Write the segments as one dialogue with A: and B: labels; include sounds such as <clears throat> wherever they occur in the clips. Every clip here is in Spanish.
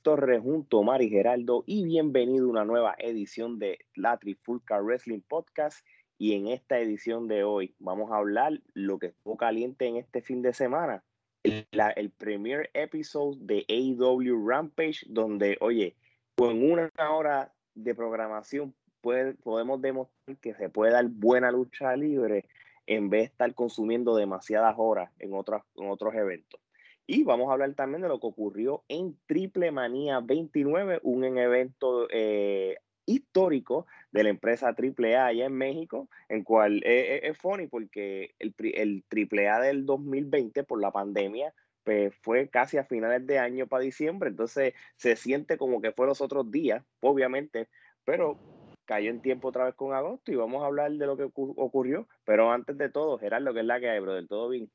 A: Alex Torres junto a Mari Geraldo y bienvenido a una nueva edición de la Trifulca Wrestling Podcast. Y en esta edición de hoy vamos a hablar lo que estuvo caliente en este fin de semana, el, el premier episode de AEW Rampage, donde, oye, con una hora de programación podemos demostrar que se puede dar buena lucha libre en vez de estar consumiendo demasiadas horas en, otras, en otros eventos. Y vamos a hablar también de lo que ocurrió en Triple Manía 29, un evento eh, histórico de la empresa AAA allá en México, en cual es funny porque el, el AAA del 2020 por la pandemia pues fue casi a finales de año para diciembre, entonces se siente como que fue los otros días, obviamente, pero cayó en tiempo otra vez con agosto y vamos a hablar de lo que ocurrió, pero antes de todo, Gerardo, que es la que hay, del todo bien.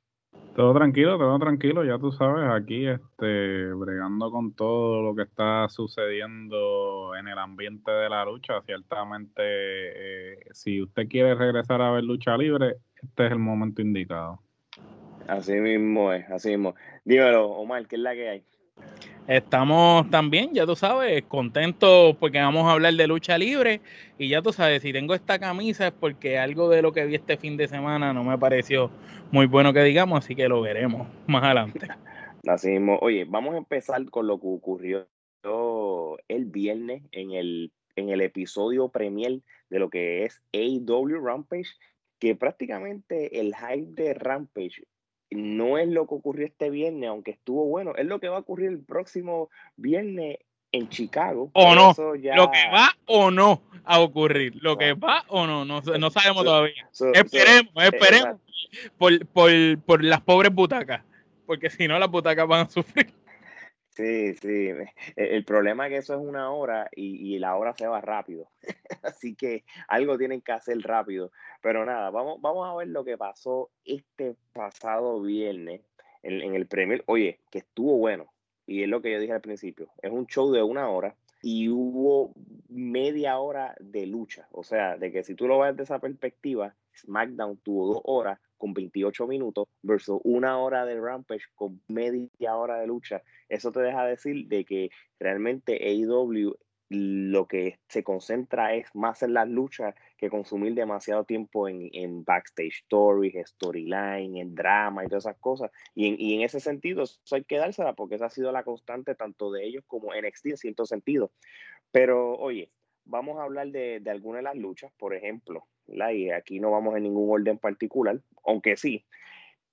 B: Todo tranquilo, todo tranquilo, ya tú sabes, aquí este, bregando con todo lo que está sucediendo en el ambiente de la lucha, ciertamente eh, si usted quiere regresar a ver lucha libre, este es el momento indicado.
A: Así mismo es, así mismo. Dímelo, Omar, ¿qué es la que hay?
C: Estamos también, ya tú sabes, contentos porque vamos a hablar de lucha libre. Y ya tú sabes, si tengo esta camisa es porque algo de lo que vi este fin de semana no me pareció muy bueno que digamos, así que lo veremos <laughs> más adelante.
A: Así oye, vamos a empezar con lo que ocurrió el viernes en el, en el episodio premier de lo que es AW Rampage, que prácticamente el hype de Rampage no es lo que ocurrió este viernes, aunque estuvo bueno, es lo que va a ocurrir el próximo viernes en Chicago.
C: O no, lo que va o no a ocurrir, lo que va o no, no, no sabemos todavía. esperemos, eh, esperemos por, por, por las pobres butacas, porque si no las butacas van a sufrir.
A: Sí, sí. E, el problema es que eso es una hora y, la hora se va rápido. <laughs> Así que algo tienen que hacer rápido. Pero nada, vamos, vamos a ver lo que pasó este pasado viernes en, el premio. Oye, que estuvo bueno. Y es lo que yo dije al principio. Es un show de una hora y hubo media hora de lucha. O sea, de que si tú lo ves desde esa perspectiva, SmackDown tuvo dos horas con 28 minutos versus una hora de Rampage con media hora de lucha. Eso te deja decir de que realmente AEW lo que se concentra es más en las luchas que consumir demasiado tiempo en, backstage stories, storyline, en drama y todas esas cosas. Y en, y en, ese sentido, hay que dársela porque esa ha sido la constante tanto de ellos como NXT en cierto sentido. Pero oye, vamos a hablar de, de algunas de las luchas, por ejemplo, y aquí no vamos en ningún orden particular, aunque sí,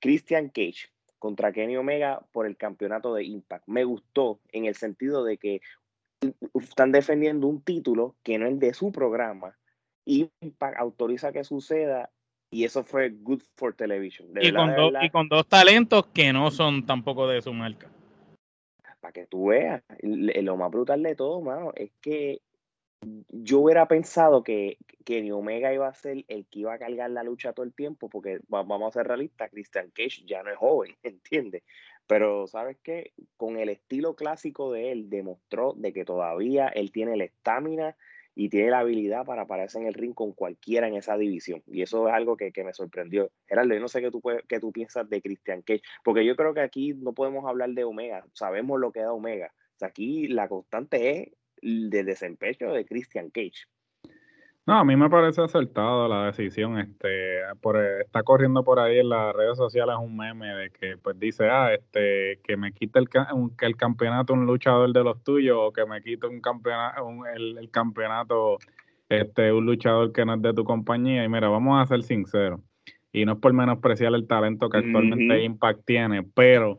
A: Christian Cage contra Kenny Omega por el campeonato de Impact. Me gustó en el sentido de que están defendiendo un título que no es de su programa. Impact autoriza que suceda y eso fue good for television.
C: y, con y, con dos talentos que no son tampoco de su marca.
A: Para que tú veas, lo más brutal de todo, mano, es que yo hubiera pensado que, que Omega iba a ser el que iba a cargar la lucha todo el tiempo, porque vamos a ser realistas, Christian Cage ya no es joven, <laughs> ¿entiendes? Pero, ¿sabes qué? Con el estilo clásico de él, demostró de que todavía él tiene la estamina y tiene la habilidad para pararse en el ring con cualquiera en esa división. Y eso es algo que, me sorprendió. Gerardo, yo no sé qué tú, qué tú piensas de Christian Cage, porque yo creo que aquí no podemos hablar de Omega, sabemos lo que da Omega. aquí la constante es de desempeño de Christian Cage.
B: No, a mí me parece acertado la decisión. Este, por, está corriendo por ahí en las redes sociales un meme de que pues dice, ah, este, que me quite el, que el campeonato un luchador de los tuyos o que me quite un campeonato, el, campeonato este, un luchador que no es de tu compañía. Y mira, vamos a ser sinceros. Y no es por menospreciar el talento que actualmente Impact tiene, pero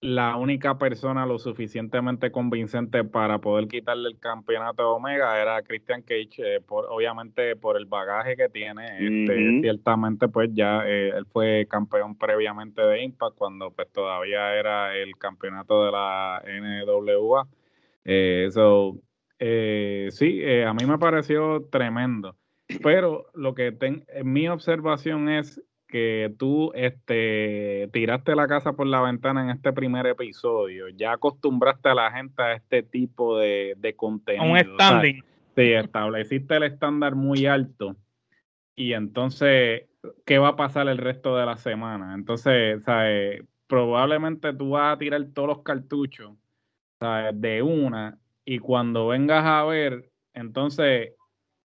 B: la única persona lo suficientemente convincente para poder quitarle el campeonato de Omega era Christian Cage, eh, por, obviamente por el bagaje que tiene. Este, ciertamente, pues ya eh, él fue campeón previamente de Impact cuando pues todavía era el campeonato de la NWA. Eh, sí, a mí me pareció tremendo. Pero lo que ten, mi observación es que tú este, tiraste la casa por la ventana en este primer episodio. Ya acostumbraste a la gente a este tipo de, de contenido.
C: Un standing.
B: sí, estableciste el estándar muy alto. Y entonces, ¿qué va a pasar el resto de la semana? Entonces, ¿sabes? probablemente tú vas a tirar todos los cartuchos de una, y cuando vengas a ver, entonces,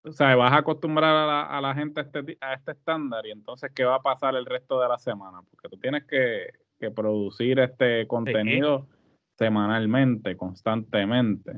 B: o sea, vas a acostumbrar a la, a la gente a este, a este estándar y entonces, ¿qué va a pasar el resto de la semana? Porque tú tienes que, que producir este contenido semanalmente, constantemente.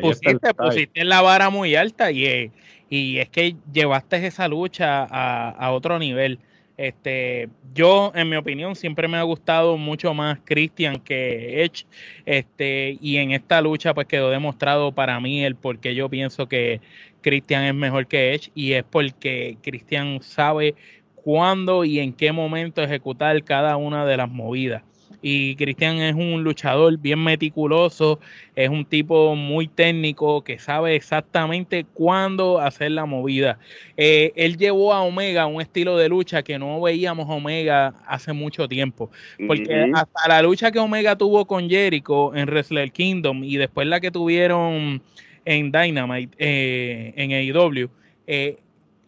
C: pusiste, pusiste la vara muy alta y, y es que llevaste esa lucha a, a otro nivel. Este, yo, en mi opinión, siempre me ha gustado mucho más Christian que Edge. Este, y en esta lucha, pues quedó demostrado para mí el por qué yo pienso que Christian es mejor que Edge. Y es porque Christian sabe cuándo y en qué momento ejecutar cada una de las movidas y Cristian es un luchador bien meticuloso, es un tipo muy técnico que sabe exactamente cuándo hacer la movida. Eh, él llevó a Omega un estilo de lucha que no veíamos a Omega hace mucho tiempo, porque hasta la lucha que Omega tuvo con Jericho en Wrestle Kingdom y después la que tuvieron en Dynamite, eh, en AEW, eh,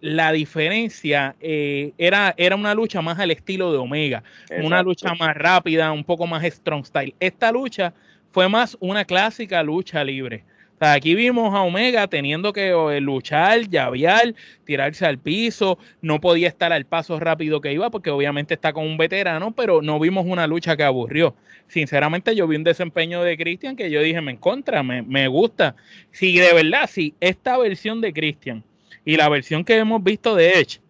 C: la diferencia eh, era, era una lucha más al estilo de Omega, una lucha más rápida, un poco más strong style. Esta lucha fue más una clásica lucha libre. Aquí vimos a Omega teniendo que eh, luchar, llavear, tirarse al piso, no podía estar al paso rápido que iba porque obviamente está con un veterano, pero no vimos una lucha que aburrió. Sinceramente yo vi un desempeño de Christian que yo dije me encontra, me, me gusta. Si de verdad, si esta versión de Christian y la versión que hemos visto de Edge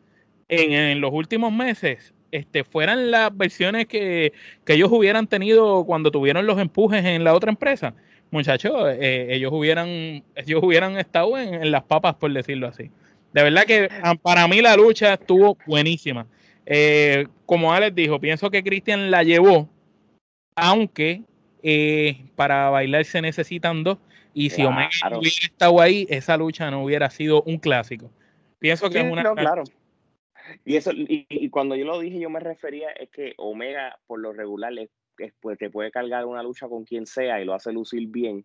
C: en, los últimos meses este, fueran las versiones que, ellos hubieran tenido cuando tuvieron los empujes en la otra empresa, muchachos, eh, ellos hubieran ellos hubieran estado en, las papas, por decirlo así. De verdad que ah, para mí la lucha estuvo buenísima. Eh, como Alex dijo, pienso que Christian la llevó, aunque eh, para bailar se necesitan dos. Y si Omega hubiera estado ahí, esa lucha no hubiera sido un clásico. Pienso que es una.
A: claro. Y eso, y, cuando yo lo dije, yo me refería es que Omega, por lo regular, pues, te puede cargar una lucha con quien sea y lo hace lucir bien.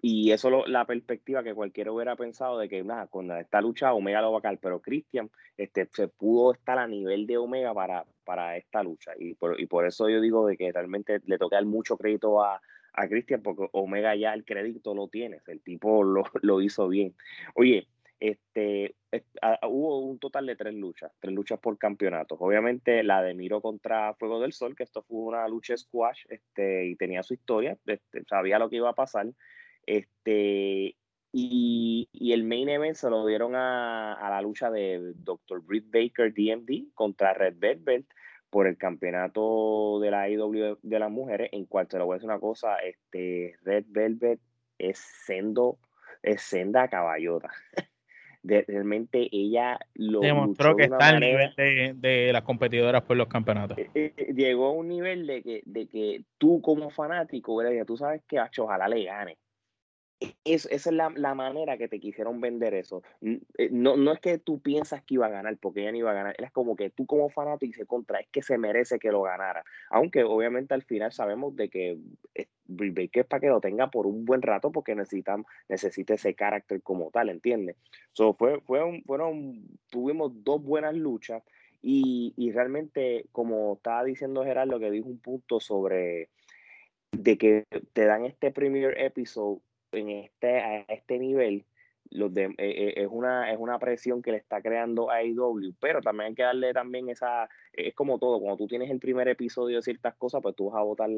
A: Y eso es la perspectiva que cualquiera hubiera pensado de que nada, con esta lucha Omega lo va a caer, pero Christian este, se pudo estar a nivel de Omega para, para esta lucha. Y por, y por eso yo digo de que realmente le toca dar mucho crédito a, a Cristian porque Omega ya el crédito lo tienes, el tipo lo, <laughs> lo hizo bien. Oye, este, hubo un total de tres luchas, tres luchas por campeonato. Obviamente la de Miro contra Fuego del Sol, que esto fue una lucha squash, este, y tenía su historia, este, sabía lo que iba a pasar. Este, y, y, el main event se lo dieron a, a la lucha de Dr. Britt Baker DMD contra Red Velvet por el campeonato de la IW de las mujeres, en cual te lo voy a decir una cosa, este Red Velvet es sendo, es senda caballota. <laughs> realmente ella lo
C: demostró que está al nivel de, las competidoras por los campeonatos. Eh,
A: eh, llegó a un nivel de que, de que tú como fanático, tú sabes que ojalá le gane esa es la, manera que te quisieron vender eso. Eh, no, no es que tú piensas que iba a ganar, porque ella no iba a ganar. Es como que tú como fanático dices contra, es que se merece que lo ganara. Aunque obviamente al final sabemos de que eh, Baker es para que lo tenga por un buen rato porque necesita, necesita ese carácter como tal, ¿entiendes? So, fue, fue fueron, tuvimos dos buenas luchas y, y realmente, como estaba diciendo Gerardo, que dijo un punto sobre de que te dan este premier episode en este, a este nivel, los de, eh, eh, es, una, es una presión que le está creando a AEW, pero también hay que darle también esa, es como todo, cuando tú tienes el primer episodio de ciertas cosas, pues tú vas a botar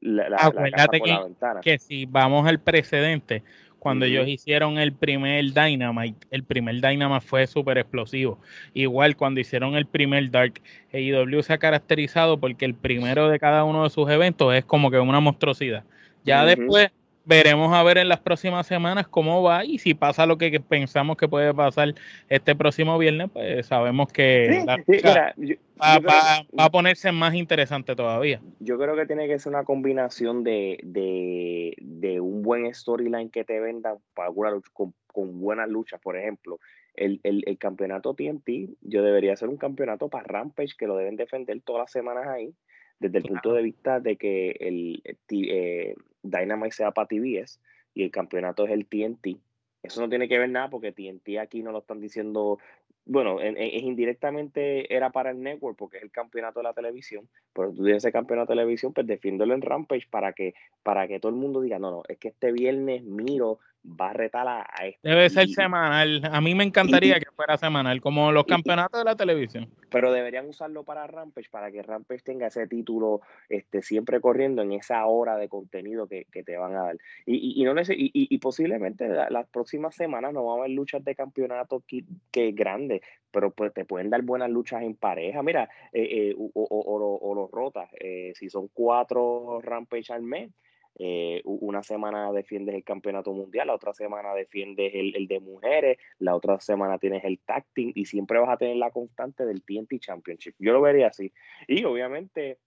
A: la, la, por
C: la ventana. Que si vamos al precedente, cuando ellos hicieron el primer Dynamite, el primer Dynamite fue súper explosivo. Igual cuando hicieron el primer Dark, AEW se ha caracterizado porque el primero de cada uno de sus eventos es como que una monstruosidad. Ya después veremos a ver en las próximas semanas cómo va y si pasa lo que pensamos que puede pasar este próximo viernes, pues sabemos que va, a ponerse más interesante todavía.
A: Yo creo que tiene que ser una combinación de, de, un buen storyline que te venda para con, con buenas luchas, por ejemplo. El, el, el, campeonato TNT, yo debería ser un campeonato para Rampage que lo deben defender todas las semanas ahí desde el punto de vista de que el eh, eh, Dynamite sea para TBS y el campeonato es el TNT. Eso no tiene que ver nada porque TNT aquí no lo están diciendo bueno, es indirectamente era para el network porque es el campeonato de la televisión, pero tú tienes ese campeonato de televisión, pues defiéndolo en Rampage para que, para que todo el mundo diga, no, no, es que este viernes miro va a retar a, este.
C: Debe ser semanal. A mí me encantaría <clears throat> que fuera semanal, como los campeonatos de la televisión.
A: Pero deberían usarlo para Rampage, para que Rampage tenga ese título este, siempre corriendo en esa hora de contenido que, te van a dar. Y, y, no y, y, posiblemente las próximas semanas no vamos a ver luchas de campeonato que, que grandes, pero pues te pueden dar buenas luchas en pareja. Mira, eh, eh, o, o, o, los rotas, eh, si son cuatro Rampage al mes eh, una semana defiendes el campeonato mundial, la otra semana defiendes el, de mujeres, la otra semana tienes el tag y siempre vas a tener la constante del TNT Championship. Yo lo vería así. Y obviamente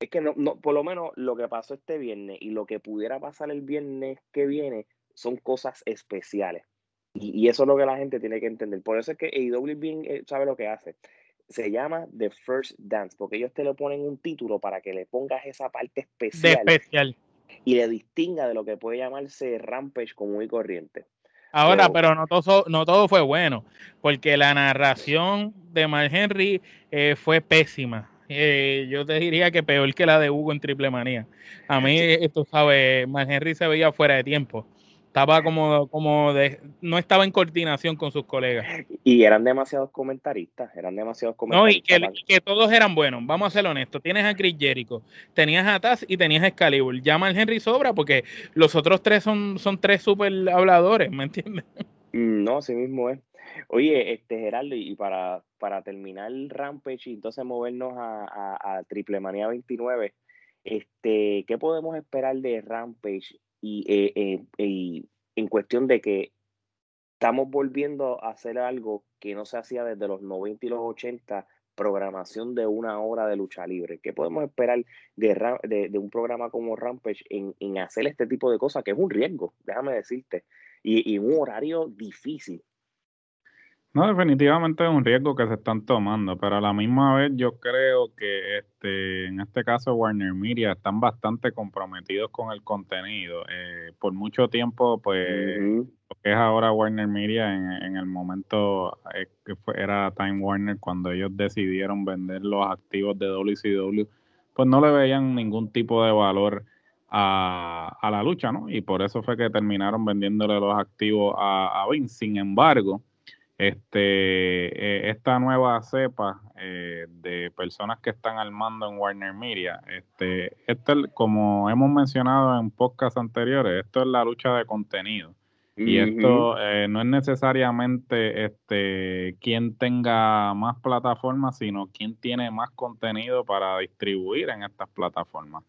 A: es que no, no, por lo menos lo que pasó este viernes y lo que pudiera pasar el viernes que viene son cosas especiales. Y, eso es lo que la gente tiene que entender. Por eso es que AEW bien eh, sabe lo que hace se llama The First Dance, porque ellos te le ponen un título para que le pongas esa parte especial,
C: especial.
A: y le distinga de lo que puede llamarse Rampage común y corriente.
C: Ahora, pero, no, todo, no todo fue bueno, porque la narración de Mark Henry eh, fue pésima. Eh, yo te diría que peor que la de Hugo en Triple Manía. A mí, tú sabes, Mark Henry se veía fuera de tiempo estaba como, como de, no estaba en coordinación con sus colegas.
A: Y eran demasiados comentaristas, eran demasiados comentaristas.
C: No, y que, todos eran buenos, vamos a ser honestos. Tienes a Chris Jericho, tenías a Taz y tenías a Excalibur. Llama al Henry Sobra porque los otros tres son, son tres super habladores, ¿me entiendes?
A: Mm, no, así mismo es. Oye, este Gerardo, y para, para terminar el Rampage y entonces movernos a, a, Triple Manía 29, este, ¿qué podemos esperar de Rampage y, eh, eh, en cuestión de que estamos volviendo a hacer algo que no se hacía desde los 90 y los 80, programación de una hora de lucha libre. ¿Qué podemos esperar de, de, un programa como Rampage en, en, hacer este tipo de cosas? Que es un riesgo, déjame decirte, y, y un horario difícil.
B: No, definitivamente es un riesgo que se están tomando, pero a la misma vez yo creo que este, en este caso Warner Media están bastante comprometidos con el contenido. Eh, por mucho tiempo, pues, lo que es ahora Warner Media, en, el momento eh, que era Time Warner, cuando ellos decidieron vender los activos de WCW, pues no le veían ningún tipo de valor a, a la lucha, ¿no? Y por eso fue que terminaron vendiéndole los activos a, a Vince. Sin embargo, este, eh, esta nueva cepa eh, de personas que están al mando en Warner Media, este, esto como hemos mencionado en podcasts anteriores, esto es la lucha de contenido. Y esto eh, no es necesariamente este, quien tenga más plataformas, sino quien tiene más contenido para distribuir en estas plataformas.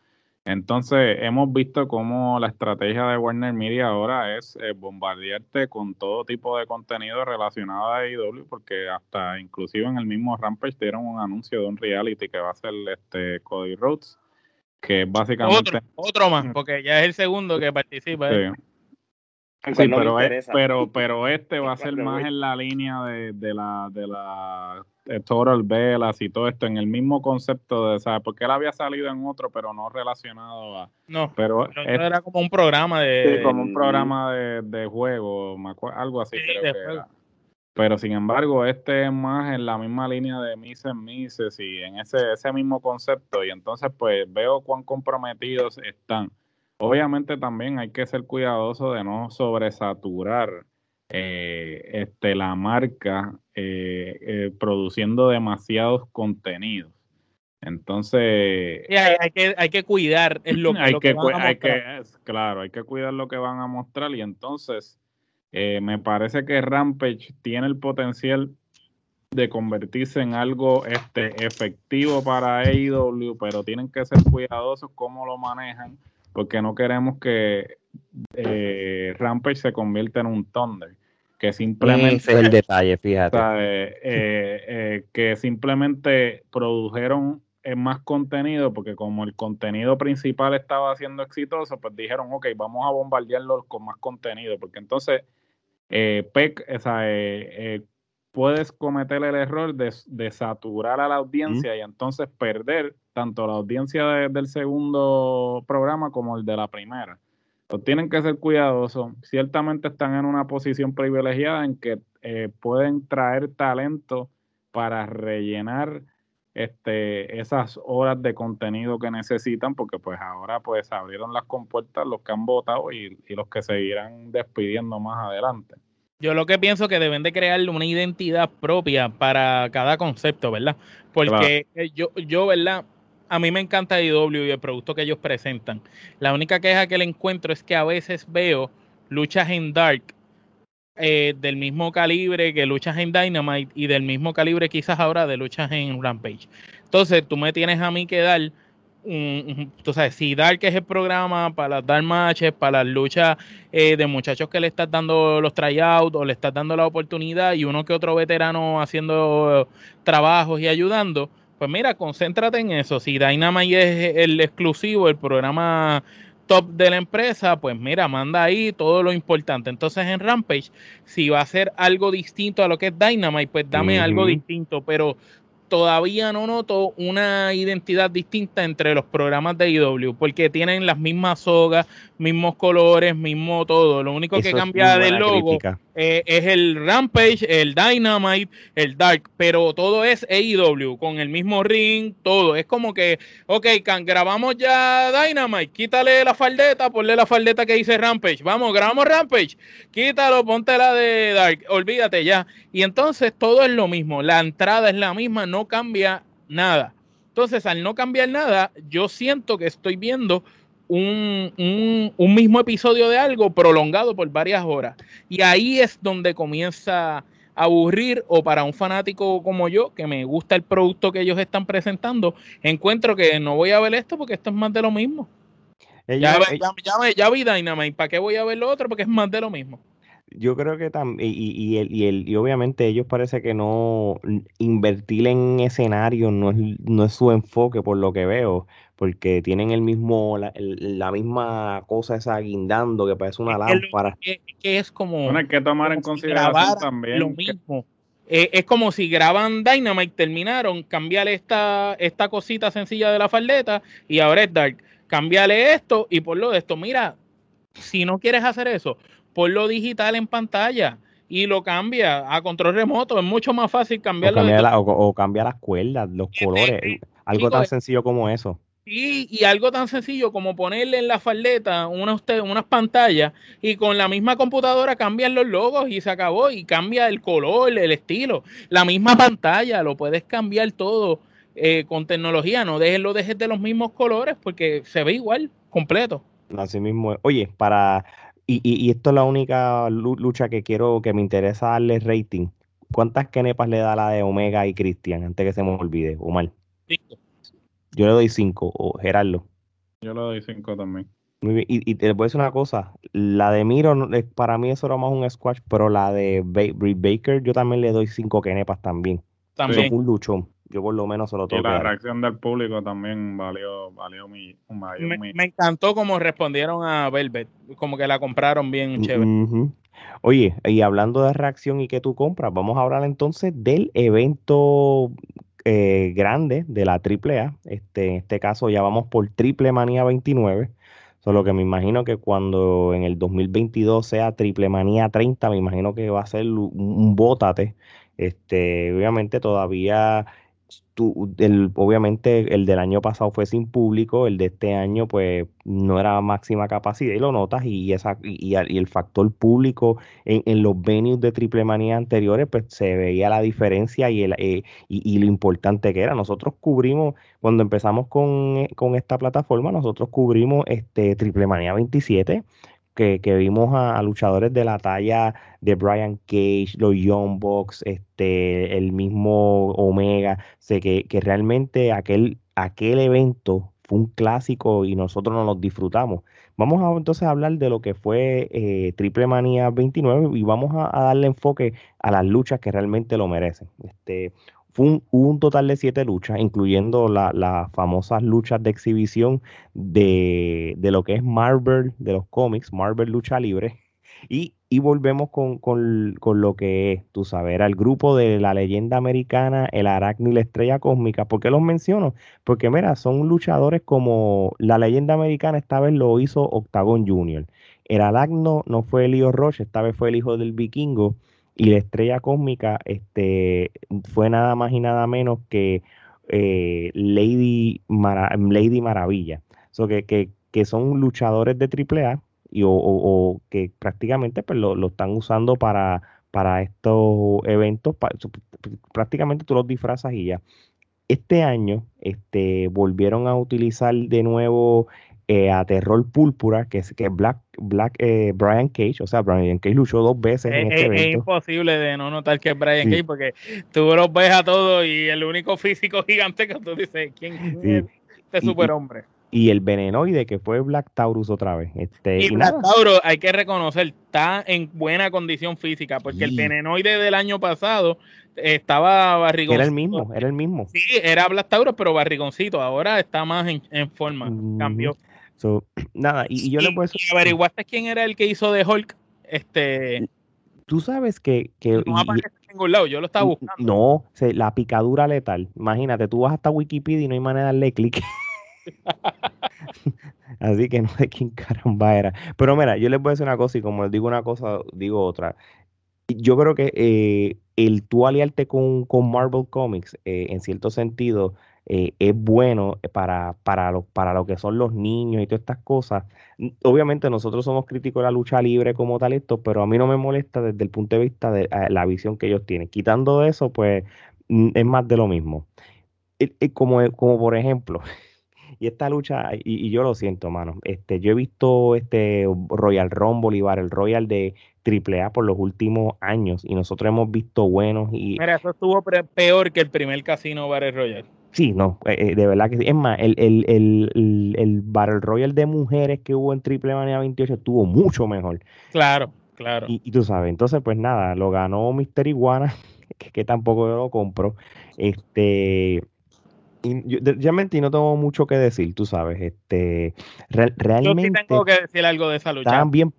B: Entonces, hemos visto cómo la estrategia de Warner Media ahora es eh, bombardearte con todo tipo de contenido relacionado a AEW, porque hasta inclusive en el mismo Rampage dieron un anuncio de un reality que va a ser este Cody Rhodes, que básicamente...
C: Otro, más, porque ya es el segundo que participa.
B: Sí. Sí, pero, pero, pero este va a ser más en la línea de, de la, de la Total Velas y todo esto, en el mismo concepto de, ¿sabes? Porque él había salido en otro, pero no relacionado a...
C: No, pero, era como un programa de...
B: Sí, como un programa de, de juego, algo así creo que era. Pero sin embargo, este es más en la misma línea de Mises Mises y en ese, ese mismo concepto. Y entonces, pues veo cuán comprometidos están. Obviamente también hay que ser cuidadoso de no sobresaturar eh, este, la marca eh, eh, produciendo demasiados contenidos. Entonces...
C: hay, que, hay que cuidar lo, <laughs>
B: hay que, hay que, Claro, hay que cuidar lo que van a mostrar y entonces me parece que Rampage tiene el potencial de convertirse en algo este, efectivo para AEW, pero tienen que ser cuidadosos cómo lo manejan porque no queremos que eh, Rampage se convierta en un Thunder. Que simplemente.
D: Ese es el detalle, fíjate.
B: Eh, eh, que simplemente produjeron más contenido, porque como el contenido principal estaba siendo exitoso, pues dijeron, ok, vamos a bombardearlo con más contenido, porque entonces PEC, o sea, puedes cometer el error de, saturar a la audiencia y entonces perder tanto la audiencia del segundo programa como el de la primera. Entonces, tienen que ser cuidadosos. Ciertamente están en una posición privilegiada en que eh, pueden traer talento para rellenar este, esas horas de contenido que necesitan, porque pues ahora pues abrieron las compuertas los que han votado y, los que seguirán despidiendo más adelante.
C: Yo lo que pienso que deben de crear una identidad propia para cada concepto, ¿verdad? Porque eh, yo, yo, ¿verdad? A mí me encanta IW y el producto que ellos presentan. La única queja que le encuentro es que a veces veo luchas en Dark eh, del mismo calibre que luchas en Dynamite y del mismo calibre quizás ahora de luchas en Rampage. Entonces tú me tienes a mí que dar, tú sabes, si Dark es el programa para dar matches, para las luchas eh, de muchachos que le estás dando los tryouts o le estás dando la oportunidad y uno que otro veterano haciendo trabajos y ayudando, pues mira, concéntrate en eso. Si Dynamite es el exclusivo, el programa top de la empresa, pues mira, manda ahí todo lo importante. Entonces en Rampage, si va a ser algo distinto a lo que es Dynamite, pues dame algo distinto, pero todavía no noto una identidad distinta entre los programas de IW, porque tienen las mismas sogas, mismos colores, mismo todo. Lo único que cambia del logo eh, es el Rampage, el Dynamite, el Dark, pero todo es AEW, con el mismo ring, todo. Es como que, ok, grabamos ya Dynamite, quítale la faldeta, ponle la faldeta que dice Rampage. Vamos, grabamos Rampage, quítalo, ponte la de Dark, olvídate ya. Y entonces todo es lo mismo, la entrada es la misma, no cambia nada. Entonces, al no cambiar nada, yo siento que estoy viendo un, mismo episodio de algo prolongado por varias horas. Y ahí es donde comienza a aburrir o para un fanático como yo, que me gusta el producto que ellos están presentando, encuentro que no voy a ver esto porque esto es más de lo mismo. ya, ya, vi Dynamite, ¿para qué voy a ver lo otro? Porque es más de lo mismo.
A: Yo creo que también, y, y, el, y, el, y obviamente ellos parece que no invertir en escenario no es, no es su enfoque por lo que veo, porque tienen el mismo, la, la misma cosa esa guindando que parece una lámpara.
C: Que, es como.
B: Bueno, hay que tomar en consideración también.
C: Lo mismo. Eh, es como si graban Dynamite, terminaron, cambiarle esta, esta cosita sencilla de la faldeta y ahora es Dark. Cambiale esto y por lo de esto. Mira, si no quieres hacer eso, ponlo digital en pantalla y lo cambia a control remoto. Es mucho más fácil cambiarlo.
A: O, cambiar las cuerdas, los colores, algo tan sencillo como eso.
C: Y, algo tan sencillo como ponerle en la faldeta unas, unas pantallas y con la misma computadora cambian los logos y se acabó y cambia el color, el estilo. La misma pantalla, lo puedes cambiar todo eh, con tecnología. No dejes, lo dejes de los mismos colores porque se ve igual, completo.
A: Así mismo. Oye, para. Y, y, esto es la única lucha que quiero, que me interesa darle rating. ¿Cuántas kenepas le da la de Omega y Cristian? Antes que se me olvide, Omar. Yo le doy 5, o Gerardo.
B: Yo le doy 5 también.
A: Muy bien. Y, te voy a decir una cosa, la de Miro, para mí eso era más un squash, pero la de Baker yo también le doy 5 kenepas también. También. un luchón. Yo por lo menos se lo
B: toco. Y la reacción del público también valió, valió mi,
C: me, me, encantó cómo respondieron a Velvet, como que la compraron bien chévere.
A: Oye, y hablando de reacción y que tú compras, vamos a hablar entonces del evento eh, grande de la AAA. Este, en este caso ya vamos por Triple Manía 29. Solo que me imagino que cuando en el 2022 sea Triple Manía 30, me imagino que va a ser un, un bótate. Este, obviamente todavía el, obviamente el del año pasado fue sin público, el de este año pues no era máxima capacidad y lo notas y, esa, y, el factor público en, los venues de triple manía anteriores pues se veía la diferencia y, el, eh, y, lo importante que era. Nosotros cubrimos, cuando empezamos con, eh, con esta plataforma, nosotros cubrimos este triple manía 27 que, vimos a, luchadores de la talla de Brian Cage, los Young Bucks, este, el mismo Omega, sé que, que realmente aquel, aquel evento fue un clásico y nosotros nos lo disfrutamos. Vamos a, entonces a hablar de lo que fue eh, Triple Manía 29 y vamos a, a, darle enfoque a las luchas que realmente lo merecen. Este, hubo un total de siete luchas, incluyendo las famosas luchas de exhibición de, lo que es Marvel, de los cómics, Marvel Lucha Libre. Y, volvemos con, lo que es, tú sabes, era el grupo de la leyenda americana, el Aracni y la estrella cósmica. ¿Por qué los menciono? Porque, mira, son luchadores como la leyenda americana, esta vez lo hizo Octagon Jr. El Aracno no fue Elio Roche, esta vez fue el hijo del vikingo y la estrella cósmica este, fue nada más y nada menos que eh, Lady, Lady Maravilla. que, que, son luchadores de AAA y, o, que prácticamente pues, lo, están usando para, para estos eventos. prácticamente tú los disfrazas y ya. Este año este, volvieron a utilizar de nuevo eh, a Terror Púrpura, que es, que Black, Black eh, Brian Cage, o sea, Brian Cage luchó dos veces en este evento.
C: Es imposible de no notar que es Brian Cage, porque tú los ves a todos y el único físico <laughs> gigante que tú dices, ¿quién, es este superhombre?
A: Y, el venenoide que fue Black Taurus otra vez. Este,
C: y, Black Taurus, hay que reconocer, está en buena condición física, porque el venenoide del año pasado estaba barrigoncito.
A: Era el mismo, era el mismo.
C: Sí, era Black Taurus, pero barrigoncito, ahora está más en, forma, cambió. <clears throat>
A: nada, y, yo le puedo
C: decir. ¿Averiguaste quién era el que hizo de Hulk? Este.
A: Tú sabes que. que
C: no aparece en ningún lado, yo lo estaba buscando.
A: No, la picadura letal. Imagínate, tú vas hasta Wikipedia y no hay manera de darle clic. <laughs> Así que no sé quién caramba era. Pero mira, yo les voy a decir una cosa y como les digo una cosa, digo otra. Yo creo que eh, el tú aliarte con, con Marvel Comics, eh, en cierto sentido, eh, es bueno para, para, lo, para lo que son los niños y todas estas cosas. Obviamente nosotros somos críticos de la lucha libre como tal esto, pero a mí no me molesta desde el punto de vista de eh, la visión que ellos tienen. Quitando eso, pues es más de lo mismo. como, como por ejemplo, <laughs> y esta lucha, y, yo lo siento, mano, este, yo he visto este Royal Rumble y el Royal de AAA por los últimos años y nosotros hemos visto buenos y...
C: Mira, eso estuvo peor que el primer casino Battle Royal.
A: Sí, no, eh, eh, de verdad que sí. Es más, el, el, el, el, Battle Royale de mujeres que hubo en Triple Manía 28 estuvo mucho mejor.
C: Claro, claro.
A: Y, tú sabes, entonces pues nada, lo ganó Mister Iguana, <laughs> que, tampoco yo lo compro. Este, y yo, realmente no tengo mucho que decir, tú sabes, este, realmente. Yo sí
C: tengo que decir algo de esa lucha.
A: También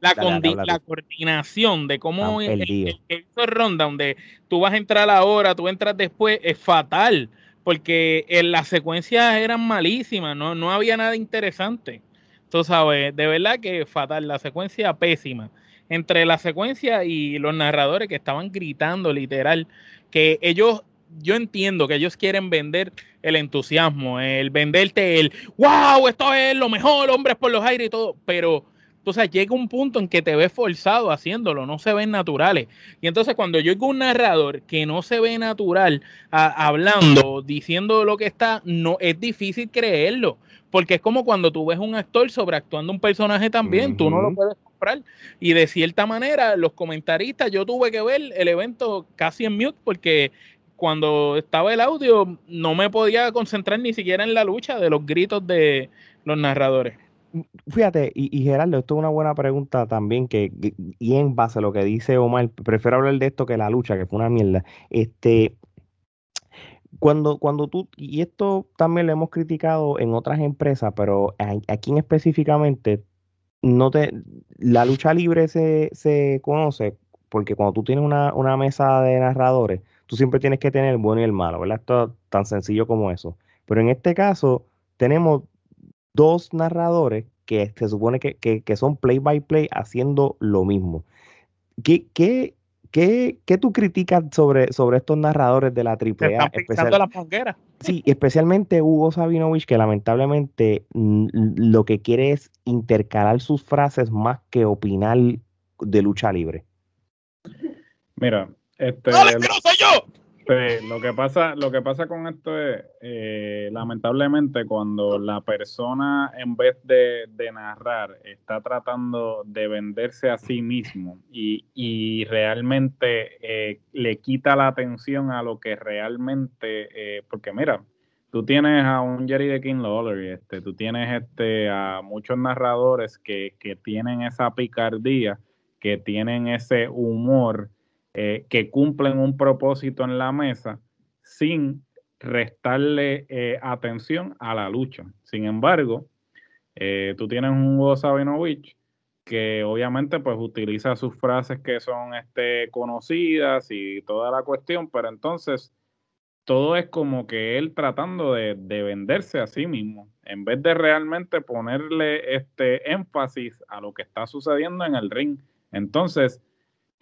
C: la, la, coordinación de cómo el, el, el, ronda, donde tú vas a entrar ahora, tú entras después, es fatal porque en las secuencias eran malísimas, no, no había nada interesante. Tú sabes, de verdad que fatal, la secuencia pésima. Entre la secuencia y los narradores que estaban gritando literal, que ellos, yo entiendo que ellos quieren vender el entusiasmo, el venderte el, wow, esto es lo mejor, hombres por los aires y todo, pero entonces llega un punto en que te ves forzado haciéndolo, no se ven naturales. Y entonces cuando yo oigo un narrador que no se ve natural hablando, diciendo lo que está, no es difícil creerlo. Porque es como cuando tú ves un actor sobreactuando un personaje también, tú no lo puedes comprar. Y de cierta manera, los comentaristas, yo tuve que ver el evento casi en mute porque cuando estaba el audio no me podía concentrar ni siquiera en la lucha de los gritos de los narradores.
A: Fíjate, y, Gerardo, esto es una buena pregunta también, que, y en base a lo que dice Omar, prefiero hablar de esto que la lucha, que fue una mierda. Este, cuando, cuando tú, y esto también lo hemos criticado en otras empresas, pero aquí en específicamente, no te, la lucha libre se, se conoce porque cuando tú tienes una, una, mesa de narradores, tú siempre tienes que tener el bueno y el malo, ¿verdad? Esto tan sencillo como eso. Pero en este caso, tenemos dos narradores que se supone que, que, son play by play haciendo lo mismo. ¿Qué, qué, qué, qué tú criticas sobre, sobre estos narradores de la AAA?
C: Especial, la
A: Sí, especialmente Hugo Sabinovich, que lamentablemente lo que quiere es intercalar sus frases más que opinar de lucha libre.
B: Mira, este.
C: ¡No, soy yo!
B: Lo que pasa, lo que pasa con esto es, eh, lamentablemente, cuando la persona en vez de, narrar está tratando de venderse a sí mismo y, realmente eh, le quita la atención a lo que realmente, eh, porque mira, tú tienes a un Jerry de King Lawler, este, tú tienes este a muchos narradores que, que tienen esa picardía, que tienen ese humor eh, que cumplen un propósito en la mesa sin restarle eh, atención a la lucha. Sin embargo, eh, tú tienes un Hugo Sabinovich que obviamente pues utiliza sus frases que son este, conocidas y toda la cuestión, pero entonces todo es como que él tratando de, de, venderse a sí mismo, en vez de realmente ponerle este énfasis a lo que está sucediendo en el ring. Entonces,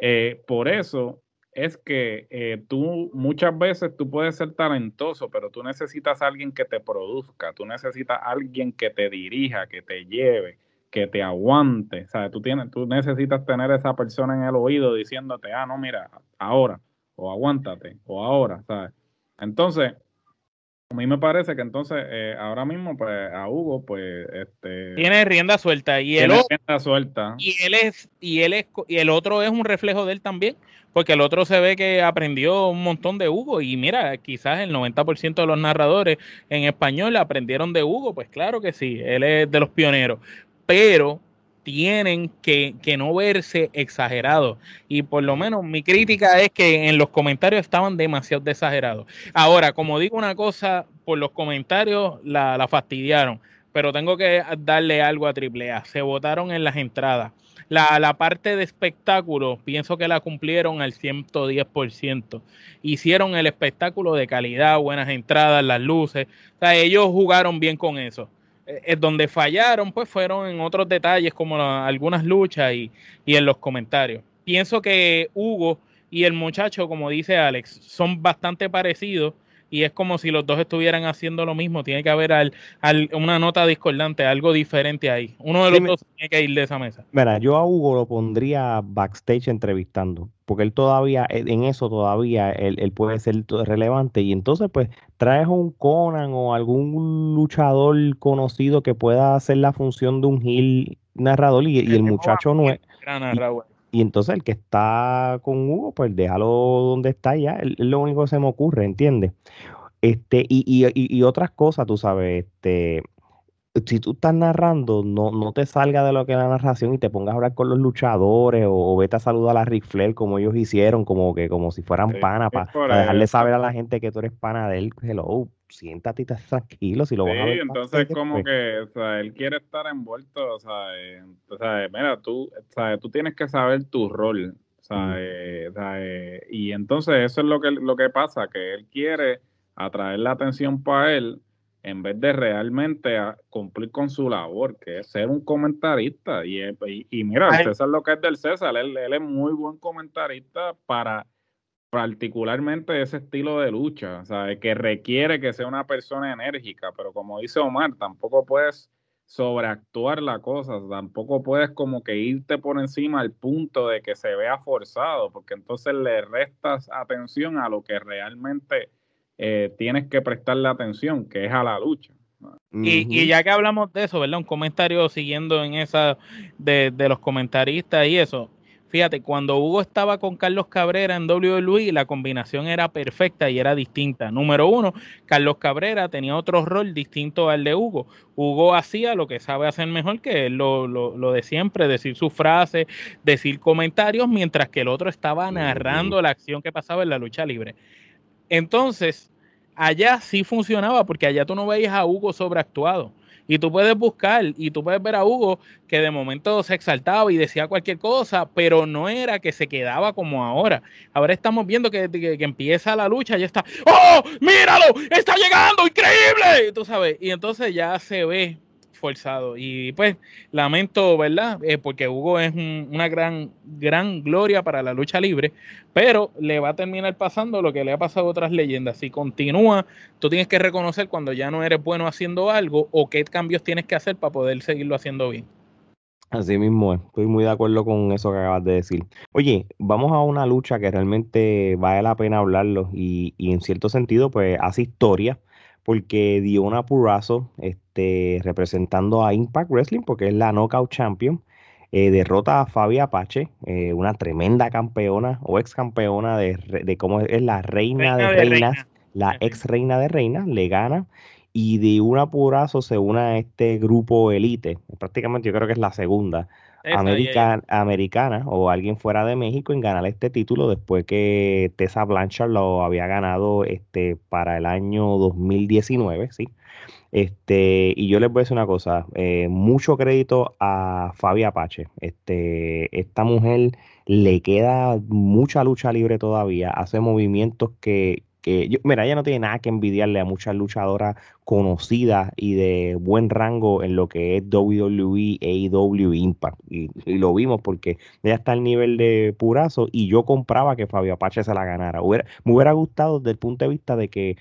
B: Eh, por eso es que eh, tú muchas veces tú puedes ser talentoso, pero tú necesitas a alguien que te produzca, tú necesitas a alguien que te dirija, que te lleve, que te aguante. O tú, tienes, tú necesitas tener esa persona en el oído diciéndote, ah, no, mira, ahora, o aguántate, o ahora, ¿sabes? Entonces, a mí me parece que entonces eh, ahora mismo pues a Hugo pues este
C: tiene rienda suelta y el
B: rienda suelta.
C: y él es y él es y el otro es un reflejo de él también porque el otro se ve que aprendió un montón de Hugo y mira quizás el 90% de los narradores en español aprendieron de Hugo pues claro que sí él es de los pioneros. Pero tienen que, no verse exagerados. Y por lo menos mi crítica es que en los comentarios estaban demasiado exagerados. Ahora, como digo una cosa, por los comentarios la, la fastidiaron, pero tengo que darle algo a AAA. Se votaron en las entradas. La, la, parte de espectáculo, pienso que la cumplieron al 110%. Hicieron el espectáculo de calidad, buenas entradas, las luces. O sea, ellos jugaron bien con eso. Eh, donde fallaron, pues fueron en otros detalles como algunas luchas y, y, en los comentarios. Pienso que Hugo y el muchacho, como dice Alex, son bastante parecidos y es como si los dos estuvieran haciendo lo mismo. Tiene que haber al, una nota discordante, algo diferente ahí. Uno de los dos tiene que ir de esa mesa.
A: Mira, yo a Hugo lo pondría backstage entrevistando, porque él todavía, eh, en eso todavía, él, puede ser relevante. Y entonces, pues, traes un Conan o algún luchador conocido que pueda hacer la función de un heel narrador y, el muchacho no es. Y, entonces el que está con Hugo, pues déjalo donde está ya. Es lo único que se me ocurre, ¿entiendes? Este, y, y, y, otras cosas, tú sabes, este, si tú estás narrando, no, no te salga de lo que es la narración y te pongas a hablar con los luchadores o, vete a saludar a Ric Flair como ellos hicieron, como que como si fueran pana, para dejarle saber a la gente que tú eres pana de él. Hello, siéntate y estás tranquilo si lo
B: vas a ver. entonces como que, o sea, él quiere estar envuelto, o sea, o sea mira, tú, o sea, tú tienes que saber tu rol, o sea, eh, y entonces eso es lo que, lo que pasa, que él quiere atraer la atención para él en vez de realmente cumplir con su labor, que es ser un comentarista. Y, y, mira, César lo que es del César, él, él, es muy buen comentarista para particularmente ese estilo de lucha, o sea, que requiere que sea una persona enérgica, pero como dice Omar, tampoco puedes sobreactuar la cosa, tampoco puedes como que irte por encima al punto de que se vea forzado, porque entonces le restas atención a lo que realmente eh, tienes que prestarle atención, que es a la lucha.
C: Y, y, ya que hablamos de eso, ¿verdad? Un comentario siguiendo en esa de, de los comentaristas y eso. Fíjate, cuando Hugo estaba con Carlos Cabrera en WWE, la combinación era perfecta y era distinta. Número uno, Carlos Cabrera tenía otro rol distinto al de Hugo. Hugo hacía lo que sabe hacer mejor que él, lo, lo, de siempre, decir sus frases, decir comentarios, mientras que el otro estaba narrando la acción que pasaba en la lucha libre. Entonces, allá sí funcionaba porque allá tú no veías a Hugo sobreactuado. Y tú puedes buscar y tú puedes ver a Hugo que de momento se exaltaba y decía cualquier cosa, pero no era que se quedaba como ahora. Ahora estamos viendo que, que, empieza la lucha y está, ¡oh! ¡Míralo! ¡Está llegando! ¡Increíble! Tú sabes, y entonces ya se ve forzado. Y pues lamento, ¿verdad? Eh, porque Hugo es una gran, gran gloria para la lucha libre, pero le va a terminar pasando lo que le ha pasado a otras leyendas. Si continúa, tú tienes que reconocer cuando ya no eres bueno haciendo algo o qué cambios tienes que hacer para poder seguirlo haciendo bien.
A: Así mismo estoy muy de acuerdo con eso que acabas de decir. Oye, vamos a una lucha que realmente vale la pena hablarlo y, y en cierto sentido pues hace historia porque dio una Purrazzo este, representando a Impact Wrestling, porque es la Knockout Champion. Eh, derrota a Fabi Apache, eh, una tremenda campeona o ex campeona de, de cómo es la reina, de, reinas, la ex reina de reinas, le gana y de una purazo se une a este grupo elite. Prácticamente yo creo que es la segunda americana o alguien fuera de México en ganar este título después que Tessa Blanchard lo había ganado este para el año 2019, ¿sí? Este, y yo les voy a decir una cosa, eh, mucho crédito a Fabi Apache. Este, esta mujer le queda mucha lucha libre todavía, hace movimientos que, que yo, mira, ella no tiene nada que envidiarle a muchas luchadoras conocidas y de buen rango en lo que es WWE, AEW, Impact. Y, lo vimos porque ella está al nivel de purazo y yo compraba que Fabio Apache se la ganara. me hubiera gustado desde el punto de vista de que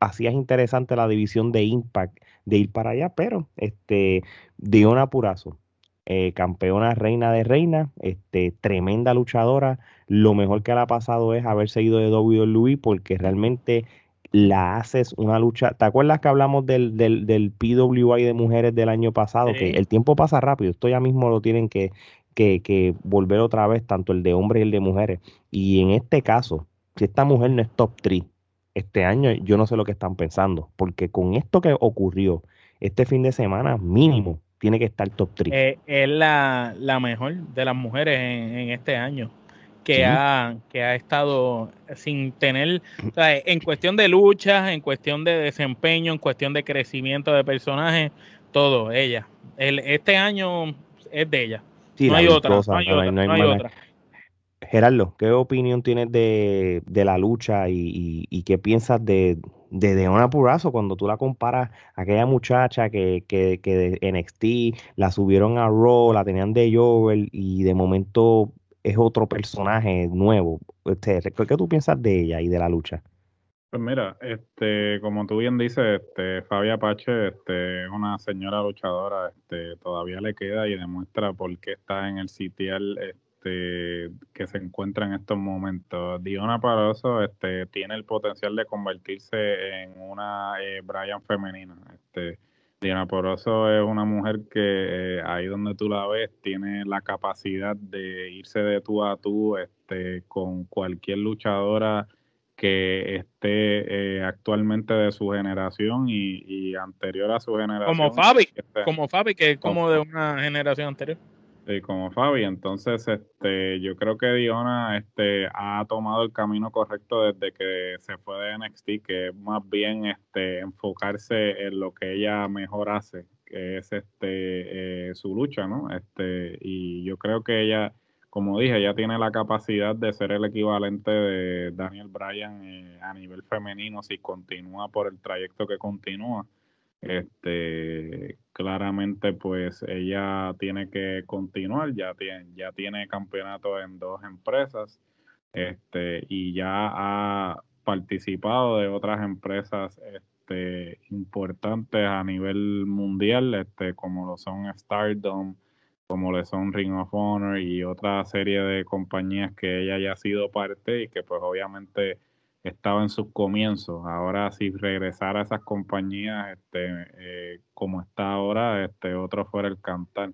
A: hacías interesante la división de Impact de ir para allá, pero este Diona Purazo, eh, campeona reina de reina, este, tremenda luchadora. Lo mejor que le ha pasado es haber seguido de WWE porque realmente la haces una lucha. ¿Te acuerdas que hablamos del, del, del PWI de mujeres del año pasado? Que el tiempo pasa rápido, esto ya mismo lo tienen que, que, que, volver otra vez, tanto el de hombres y el de mujeres. Y en este caso, si esta mujer no es top 3 este año, yo no sé lo que están pensando, porque con esto que ocurrió este fin de semana, mínimo, tiene que estar top 3.
C: Eh, es la, mejor de las mujeres en, este año. Que, ha, que ha estado sin tener, en cuestión de luchas, en cuestión de desempeño, en cuestión de crecimiento de personaje, todo, ella. El, este año es de ella. no, hay otra, no, hay otra,
A: Gerardo, ¿qué opinión tienes de, la lucha y, qué piensas de, de Deona Purazo cuando tú la comparas a aquella muchacha que, que, que de NXT la subieron a Raw, la tenían de Joel y de momento es otro personaje nuevo. Este, ¿Qué tú piensas de ella y de la lucha?
B: Pues mira, este, como tú bien dices, este, Fabia Pache, este, es una señora luchadora, este, todavía le queda y demuestra por qué está en el sitial este, que se encuentra en estos momentos. Diona Paroso este, tiene el potencial de convertirse en una eh, Brian femenina. Este, Diona Poroso es una mujer que eh, ahí donde tú la ves tiene la capacidad de irse de tú a tú este, con cualquier luchadora que esté eh, actualmente de su generación y, anterior a su generación.
C: Como Fabi, como Fabi, que es como de una generación anterior.
B: Sí, como Fabi. Entonces, este, yo creo que Diona este, ha tomado el camino correcto desde que se fue de NXT, que es más bien este, enfocarse en lo que ella mejor hace, que es este, eh, su lucha, ¿no? Este, y yo creo que ella, como dije, ella tiene la capacidad de ser el equivalente de Daniel Bryan eh, a nivel femenino si continúa por el trayecto que continúa. Este, claramente, pues ella tiene que continuar, ya tiene, ya tiene campeonato en dos empresas, este, y ya ha participado de otras empresas este, importantes a nivel mundial, este, como lo son Stardom, como lo son Ring of Honor y otra serie de compañías que ella ya ha sido parte y que pues obviamente estaba en sus comienzos. Ahora si regresara a esas compañías este, eh, como está ahora, este, otro fuera el cantar.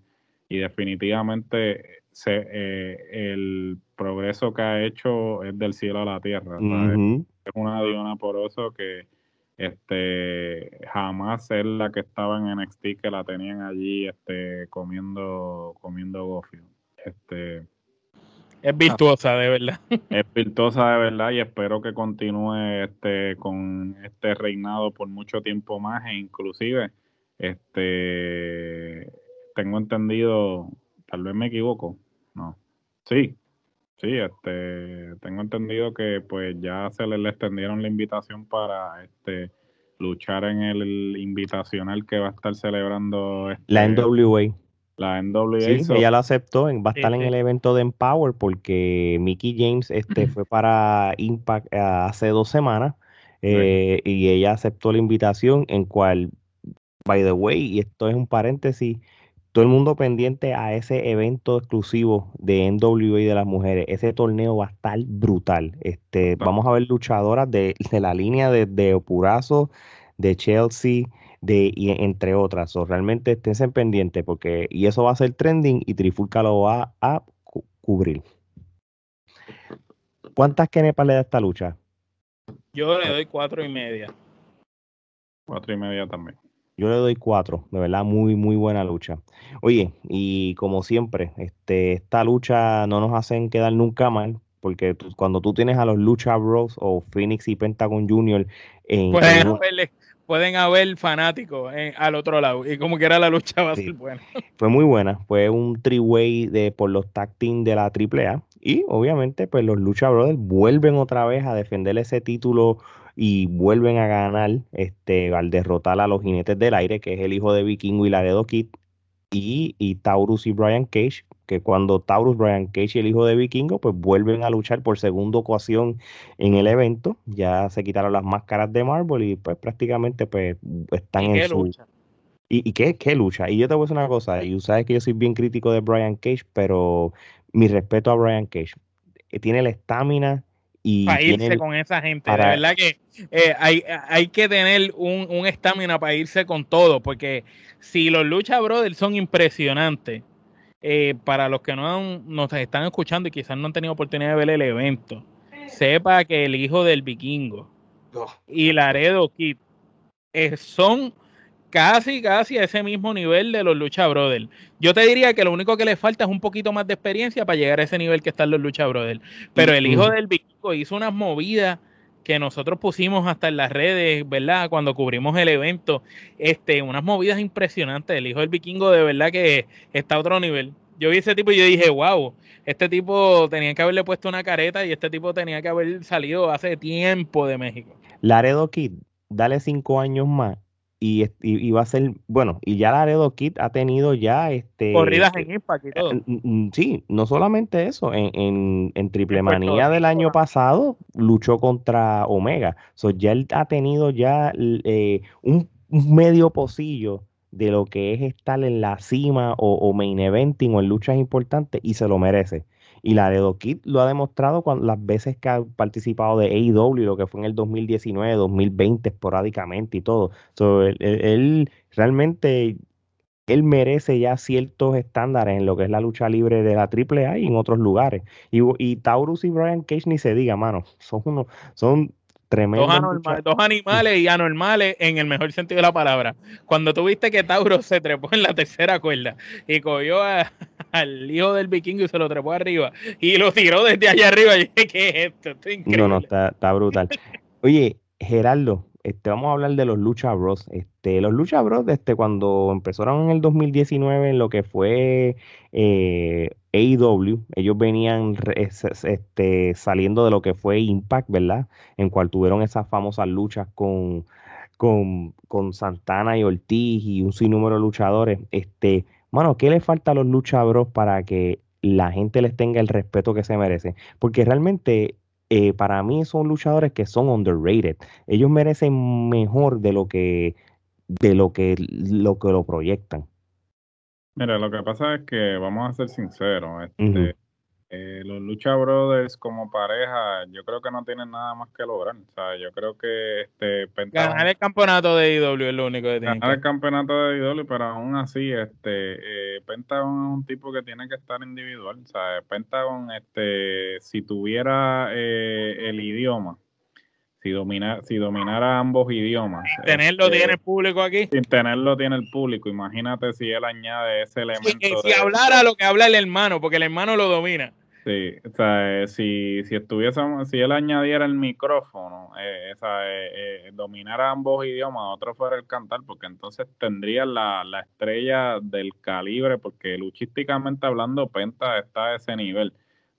B: Y definitivamente se, eh, el progreso que ha hecho es del cielo a la tierra. Es una Diona Poroso que este jamás es la que estaba en NXT que la tenían allí este comiendo comiendo gofio. Este
C: es virtuosa, de verdad. <laughs>
B: Es virtuosa de verdad y espero que continúe este con este reinado por mucho tiempo más e inclusive este tengo entendido, tal vez me equivoco, no. Sí. Sí, este tengo entendido que pues ya se le, le extendieron la invitación para este luchar en el invitacional que va a estar celebrando este,
A: la NWA.
B: La NWA.
A: Sí, ella lo aceptó, va a estar en el evento de Empower porque Mickey James este, fue para Impact eh, hace dos semanas eh, y ella aceptó la invitación en cual, by the way, y esto es un paréntesis, todo el mundo pendiente a ese evento exclusivo de NWA de las mujeres. Ese torneo va a estar brutal. Este, Vamos a ver luchadoras de, la línea de, de Opurazo, de Chelsea, de, y entre otras. o realmente estén pendiente porque, y eso va a ser trending y Trifulca lo va a cubrir. ¿Cuántas kenepas le da esta lucha?
C: Yo le doy cuatro y media.
B: Cuatro y media también.
A: Yo le doy cuatro, de verdad, muy, muy buena lucha. Oye, y como siempre, este, esta lucha no nos hacen quedar nunca mal, porque cuando tú tienes a los Lucha Bros o Phoenix y Pentagon Junior en,
C: pueden haber fanáticos al otro lado y como quiera la lucha va a ser buena.
A: Fue muy buena, fue un three-way de, por los tag team de la AAA Y obviamente, pues los Lucha Brothers vuelven otra vez a defender ese título y vuelven a ganar este, al derrotar a los jinetes del aire, que es el hijo de Vikingo y Laredo Kid, y, y Taurus y Brian Cage, que cuando Taurus, Brian Cage y el hijo de Vikingo, pues vuelven a luchar por segunda ocasión en el evento. Ya se quitaron las máscaras de Marvel y pues prácticamente pues están en su... ¿Y, qué, qué lucha? Y yo te voy a decir una cosa, y tú sabes que yo soy bien crítico de Brian Cage, pero mi respeto a Brian Cage. Eh, tiene la estamina y...
C: Para irse con esa gente, de verdad que eh, hay, hay que tener un estamina para irse con todo, porque si los Lucha Brothers son impresionantes, eh, para los que no nos están escuchando y quizás no han tenido oportunidad de ver el evento, sepa que el hijo del vikingo y Laredo Kid eh, son casi, casi a ese mismo nivel de los Lucha Brothers. Yo te diría que lo único que le falta es un poquito más de experiencia para llegar a ese nivel que están los Lucha Brothers. Pero el hijo del vikingo hizo unas movidas que nosotros pusimos hasta en las redes, ¿verdad? Cuando cubrimos el evento, este, unas movidas impresionantes. El hijo del vikingo de verdad que está a otro nivel. Yo vi ese tipo y yo dije, wow, este tipo tenía que haberle puesto una careta y este tipo tenía que haber salido hace tiempo de México.
A: Laredo Kid, dale cinco años más y, va a ser, bueno, y ya Laredo Kid ha tenido ya este
C: corridas en Impact y todo.
A: Sí, no solamente eso, en, en, Triple Manía del año pasado luchó contra Omega. So, ya él ha tenido ya eh, un, medio pocillo de lo que es estar en la cima o, o main eventing o en luchas importantes y se lo merece. Y la de Kid lo ha demostrado cuando, las veces que ha participado de AEW, lo que fue en el 2019, 2020 esporádicamente y todo. él, realmente él merece ya ciertos estándares en lo que es la lucha libre de la AAA y en otros lugares. Y, y Taurus y Brian Cage ni se diga, mano, son unos, son
C: Dos, animales y anormales en el mejor sentido de la palabra. Cuando tuviste que Tauro se trepó en la tercera cuerda y cogió al hijo del vikingo y se lo trepó arriba y lo tiró desde allá arriba, y dije, ¿qué es esto?
A: No, no, está, está brutal. Oye, Gerardo, este, vamos a hablar de los Lucha Bros. Este, los Lucha Bros, este, cuando empezaron en el 2019 en lo que fue eh, AEW, ellos venían este, saliendo de lo que fue Impact, ¿verdad? En cual tuvieron esas famosas luchas con, con, con Santana y Ortiz y un sinnúmero de luchadores. Este, mano, ¿qué le falta a los Lucha Bros para que la gente les tenga el respeto que se merece? Porque realmente eh, para mí son luchadores que son underrated. Ellos merecen mejor de lo que de lo que lo que lo proyectan.
B: Mira, lo que pasa es que vamos a ser sinceros, este, eh, los Lucha Brothers como pareja, yo creo que no tienen nada más que lograr. O sea, yo creo que este
C: ganar el campeonato de IW es lo único que tienen.
B: Ganar el campeonato de IW, pero aún así, este eh, Pentagon es un tipo que tiene que estar individual. O sea, Pentagon, este, si tuviera eh, el idioma, si domina, si dominara ambos idiomas.
C: Sin tenerlo este, tiene el público aquí.
B: Sin tenerlo tiene el público. Imagínate si él añade ese elemento.
C: si hablara lo que habla el hermano, porque el hermano lo domina.
B: Sí, o sea, eh, si, si estuviésemos, si él añadiera el micrófono, eh, eh, dominara ambos idiomas, otro fuera el cantar, porque entonces tendría la, la estrella del calibre, porque luchísticamente hablando, Penta está a ese nivel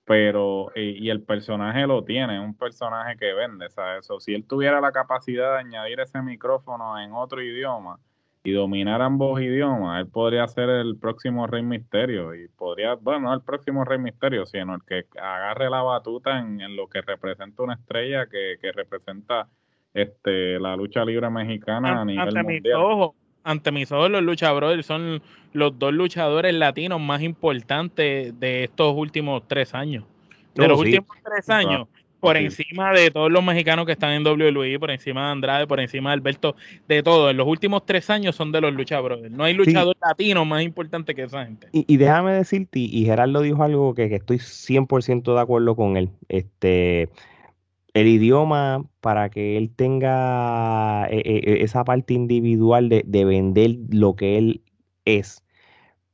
B: pero y, el personaje lo tiene, es un personaje que vende, ¿sabes? Eso, si él tuviera la capacidad de añadir ese micrófono en otro idioma y dominar ambos idiomas, él podría ser el próximo Rey Misterio y podría, bueno, no el próximo Rey Misterio, sino el que agarre la batuta en, lo que representa una estrella que, que representa este la lucha libre mexicana a nivel mundial
C: ante mis ojos, los luchadores son los dos luchadores latinos más importantes de estos últimos tres años. De los últimos tres años, por encima de todos los mexicanos que están en WWE, por encima de Andrade, por encima de Alberto, de todo. En los últimos tres años son de los luchadores. No hay luchador latino más importante que esa gente.
A: Y, déjame decirte, y Gerardo dijo algo que, que estoy 100% de acuerdo con él. Este el idioma para que él tenga eh, eh, eh, esa parte individual de, vender lo que él es.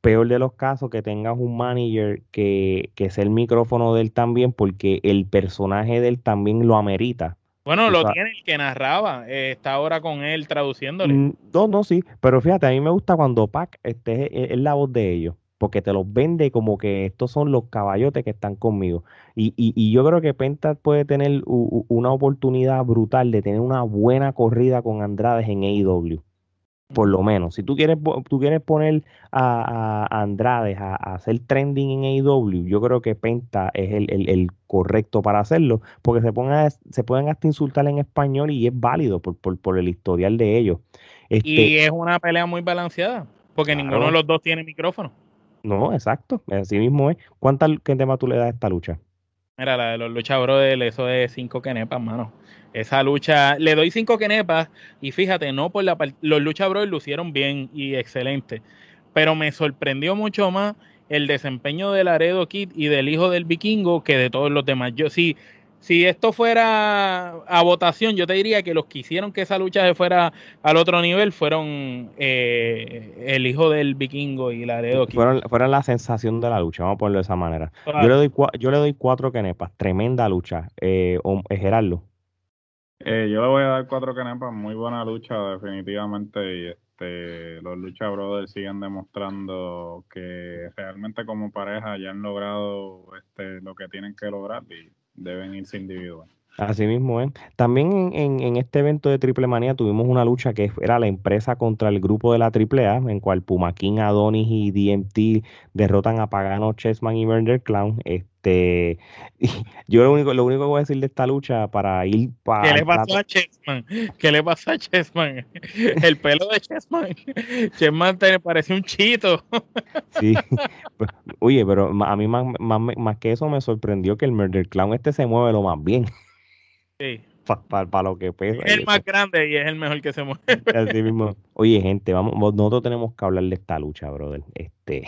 A: Peor de los casos que tengas un manager que, que sea el micrófono de él también, porque el personaje de él también lo amerita.
C: Bueno, lo tiene el que narraba, está ahora con él traduciéndole. Mm,
A: no, no, sí, pero fíjate, a mí me gusta cuando Pac este, es, la voz de ellos. Porque te los vende como que estos son los caballotes que están conmigo. Y, y, y yo creo que Penta puede tener una oportunidad brutal de tener una buena corrida con Andrade en AEW. Por lo menos, si tú quieres, tú quieres poner a, a Andrade a, hacer trending en AEW, yo creo que Penta es el, el, correcto para hacerlo, porque se, pongan, se pueden hasta insultar en español y es válido por, por, por el historial de ellos.
C: Este, y es una pelea muy balanceada, porque ninguno de los dos tiene micrófono.
A: No, exacto, así mismo es. ¿Cuánta, ¿Qué tema tú le das a esta lucha?
C: Mira, la de los luchadores, eso es cinco kenepas, mano. Esa lucha, le doy cinco kenepas y fíjate, no por la los luchadores lucieron bien y excelente, pero me sorprendió mucho más el desempeño de Laredo Kid y del hijo del vikingo que de todos los demás. Yo sí, esto fuera a votación, yo te diría que los que hicieron que esa lucha se fuera al otro nivel fueron eh, el hijo del vikingo y Laredo.
A: Fueron, fueron la sensación de la lucha, vamos a ponerlo de esa manera. Yo, le doy, yo le doy cuatro kenepas, tremenda lucha. Eh, eh Gerardo.
B: Eh, yo le voy a dar cuatro kenepas, muy buena lucha definitivamente y este, los Lucha Brothers siguen demostrando que realmente como pareja ya han logrado este, lo que tienen que lograr y deben irse individual.
A: Así mismo ¿eh? También en, este evento de Triple Manía tuvimos una lucha que era la empresa contra el grupo de la Triple A, en cual Pumaquín, Adonis y DMT derrotan a Pagano, Chessman y Murder Clown. <laughs> yo lo único, lo único que voy a decir de esta lucha para ir para...
C: ¿Qué le pasó a Chessman? ¿Qué le pasó a Chessman? <laughs> El pelo de Chessman. <laughs> Chessman te parece un chito.
A: Sí. Pues, oye, pero a mí más, más, más que eso me sorprendió que el Murder Clown este se mueve lo más bien.
C: Sí.
A: Para lo que pesa.
C: Es el más grande y es el mejor que se mueve.
A: Así mismo. Oye, gente, vamos, nosotros tenemos que hablar de esta lucha, brother. Este,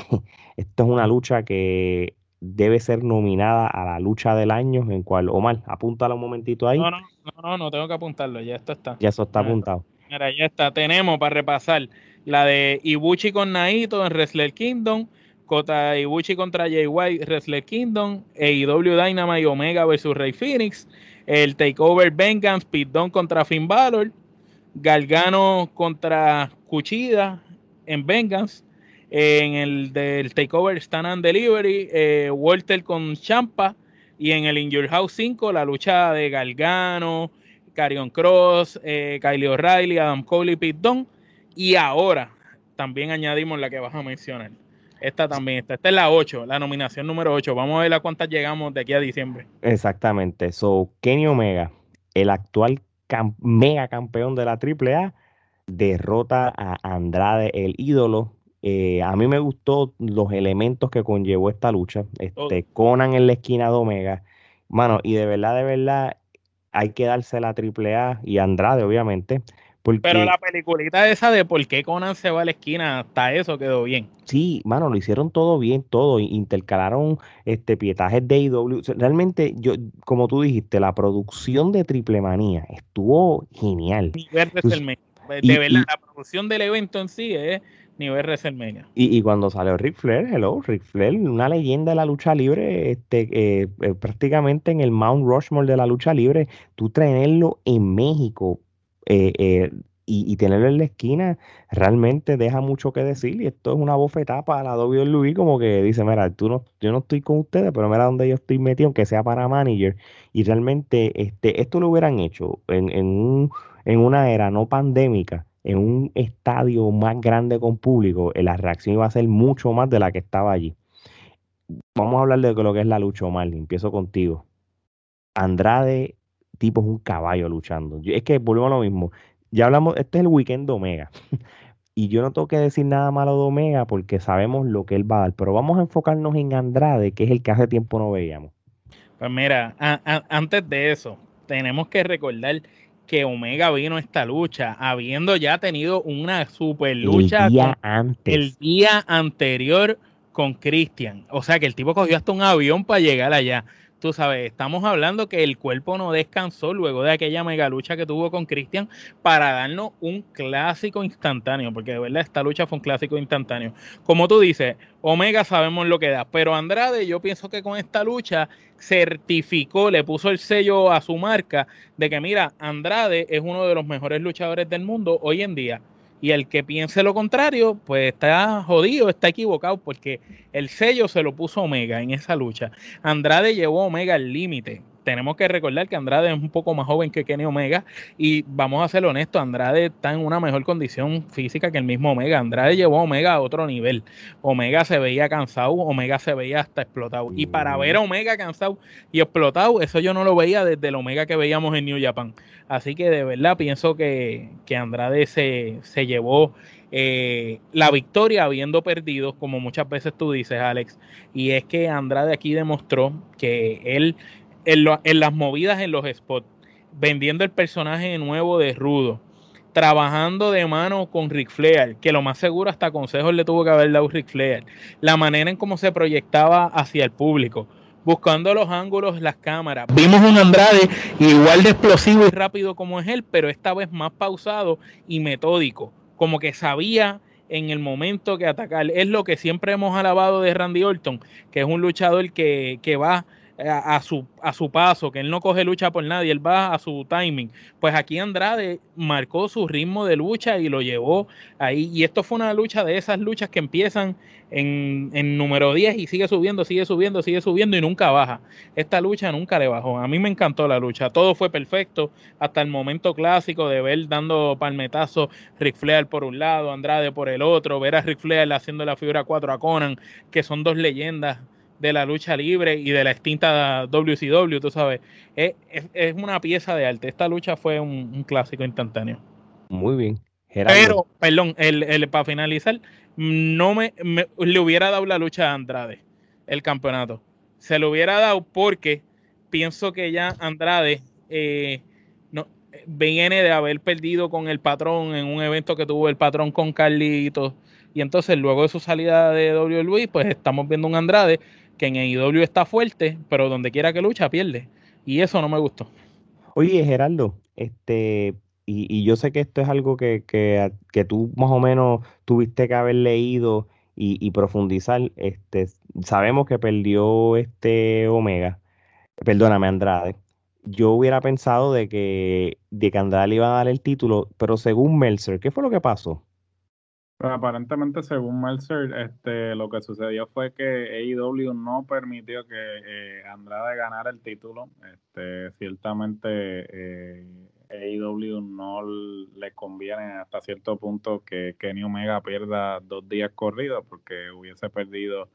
A: esto es una lucha que debe ser nominada a la lucha del año, en cual, Omar, apúntala un momentito ahí.
C: No, no, no, no, tengo que apuntarlo, ya esto está.
A: Ya eso está apuntado.
C: Mira, ya está. Tenemos para repasar la de Ibuchi con Naito en Wrestler Kingdom, Kota Ibuchi contra Jay White, Wrestler Kingdom, AEW Dynamite Omega versus Rey Phoenix, el Takeover Vengeance, Pit contra Finn Balor, Galgano contra Cuchida en Vengeance, en el del Takeover Stand and Delivery, eh, Walter con Champa, y en el In Your House 5, la lucha de Galgano, Carion Cross, eh, Kylie O'Reilly, Adam Cole y Pete Y ahora también añadimos la que vas a mencionar. Esta también está. Esta es la 8, la nominación número 8. Vamos a ver a cuántas llegamos de aquí a diciembre.
A: Exactamente. So, Kenny Omega, el actual mega campeón de la AAA, derrota a Andrade, el ídolo. Eh, a mí me gustó los elementos que conllevó esta lucha. Este, Conan en la esquina de Omega. Mano, y de verdad, de verdad, hay que darse la AAA y Andrade, obviamente
C: pero la peliculita esa de por qué Conan se va a la esquina, hasta eso quedó bien.
A: Sí, mano, lo hicieron todo bien, todo. Intercalaron este pietajes de IW. Realmente, yo, como tú dijiste, la producción de Triple Manía estuvo genial.
C: Nivel WrestleMania. De verdad, la producción del evento en sí es nivel WrestleMania.
A: Y, y cuando salió Ric Flair, hello, Ric Flair, una leyenda de la lucha libre, este, eh, eh, prácticamente en el Mount Rushmore de la lucha libre, tú traerlo en México eh, eh, y, tenerlo en la esquina realmente deja mucho que decir y esto es una bofetada para la WWE como que dice, mira, tú no, yo no estoy con ustedes, pero mira dónde yo estoy metido, aunque sea para manager y realmente este, esto lo hubieran hecho en, en, en una era no pandémica, en un estadio más grande con público, eh, la reacción iba a ser mucho más de la que estaba allí. Vamos a hablar de lo que es la lucha, Omar, empiezo contigo. Andrade tipo es un caballo luchando. es que volvemos a lo mismo. Ya hablamos, este es el weekend de Omega. <laughs> y yo no tengo que decir nada malo de Omega porque sabemos lo que él va a dar. Pero vamos a enfocarnos en Andrade, que es el que hace tiempo no veíamos.
C: Pues mira, antes de eso, tenemos que recordar que Omega vino a esta lucha habiendo ya tenido una super lucha
A: el día, antes.
C: El día anterior con Christian. O sea que el tipo cogió hasta un avión para llegar allá tú sabes, estamos hablando que el cuerpo no descansó luego de aquella mega lucha que tuvo con Christian para darnos un clásico instantáneo, porque de verdad esta lucha fue un clásico instantáneo. Como tú dices, Omega sabemos lo que da, pero Andrade yo pienso que con esta lucha certificó, le puso el sello a su marca de que mira, Andrade es uno de los mejores luchadores del mundo hoy en día. Y el que piense lo contrario, pues está jodido, está equivocado, porque el sello se lo puso Omega en esa lucha. Andrade llevó Omega al límite tenemos que recordar que Andrade es un poco más joven que Kenny Omega y vamos a ser honestos, Andrade está en una mejor condición física que el mismo Omega. Andrade llevó a Omega a otro nivel. Omega se veía cansado, Omega se veía hasta explotado. Y para ver a Omega cansado y explotado, eso yo no lo veía desde el Omega que veíamos en New Japan. Así que de verdad pienso que, que Andrade se, se llevó eh, la victoria habiendo perdido, como muchas veces tú dices, Alex. Y es que Andrade aquí demostró que él en, las movidas en los spots, vendiendo el personaje nuevo de Rudo, trabajando de mano con Ric Flair, que lo más seguro hasta consejos le tuvo que haber dado Ric Flair, la manera en cómo se proyectaba hacia el público, buscando los ángulos, las cámaras. Vimos un Andrade igual de explosivo y rápido como es él, pero esta vez más pausado y metódico, como que sabía en el momento que atacar. Es lo que siempre hemos alabado de Randy Orton, que es un luchador que, que va a, su, a su paso, que él no coge lucha por nadie, él va a su timing. Pues aquí Andrade marcó su ritmo de lucha y lo llevó ahí. Y esto fue una lucha de esas luchas que empiezan en, en número 10 y sigue subiendo, sigue subiendo, sigue subiendo y nunca baja. Esta lucha nunca le bajó. A mí me encantó la lucha. Todo fue perfecto hasta el momento clásico de ver dando palmetazos Ric Flair por un lado, Andrade por el otro, ver a Ric Flair haciendo la figura 4 a Conan, que son dos leyendas de la lucha libre y de la extinta WCW, tú sabes. Es, una pieza de arte. Esta lucha fue un, clásico instantáneo.
A: Muy bien.
C: Pero, perdón, el, para finalizar, no me, le hubiera dado la lucha a Andrade, el campeonato. Se lo hubiera dado porque pienso que ya Andrade eh, no, viene de haber perdido con el patrón en un evento que tuvo el patrón con Carlitos. Y entonces, luego de su salida de WWE, pues estamos viendo un Andrade que en AEW está fuerte, pero donde quiera que lucha pierde. Y eso no me gustó.
A: Oye, Gerardo, este, y, yo sé que esto es algo que, que, tú más o menos tuviste que haber leído y, profundizar. Este, sabemos que perdió este Omega, perdóname, Andrade. Yo hubiera pensado de que, de que Andrade le iba a dar el título, pero según Meltzer, ¿qué fue lo que pasó?
B: Pero aparentemente, según Mercer, este, lo que sucedió fue que AEW no permitió que eh, Andrade ganara el título. Este, ciertamente eh, AEW no le conviene hasta cierto punto que Kenny Omega pierda dos días corridos porque hubiese perdido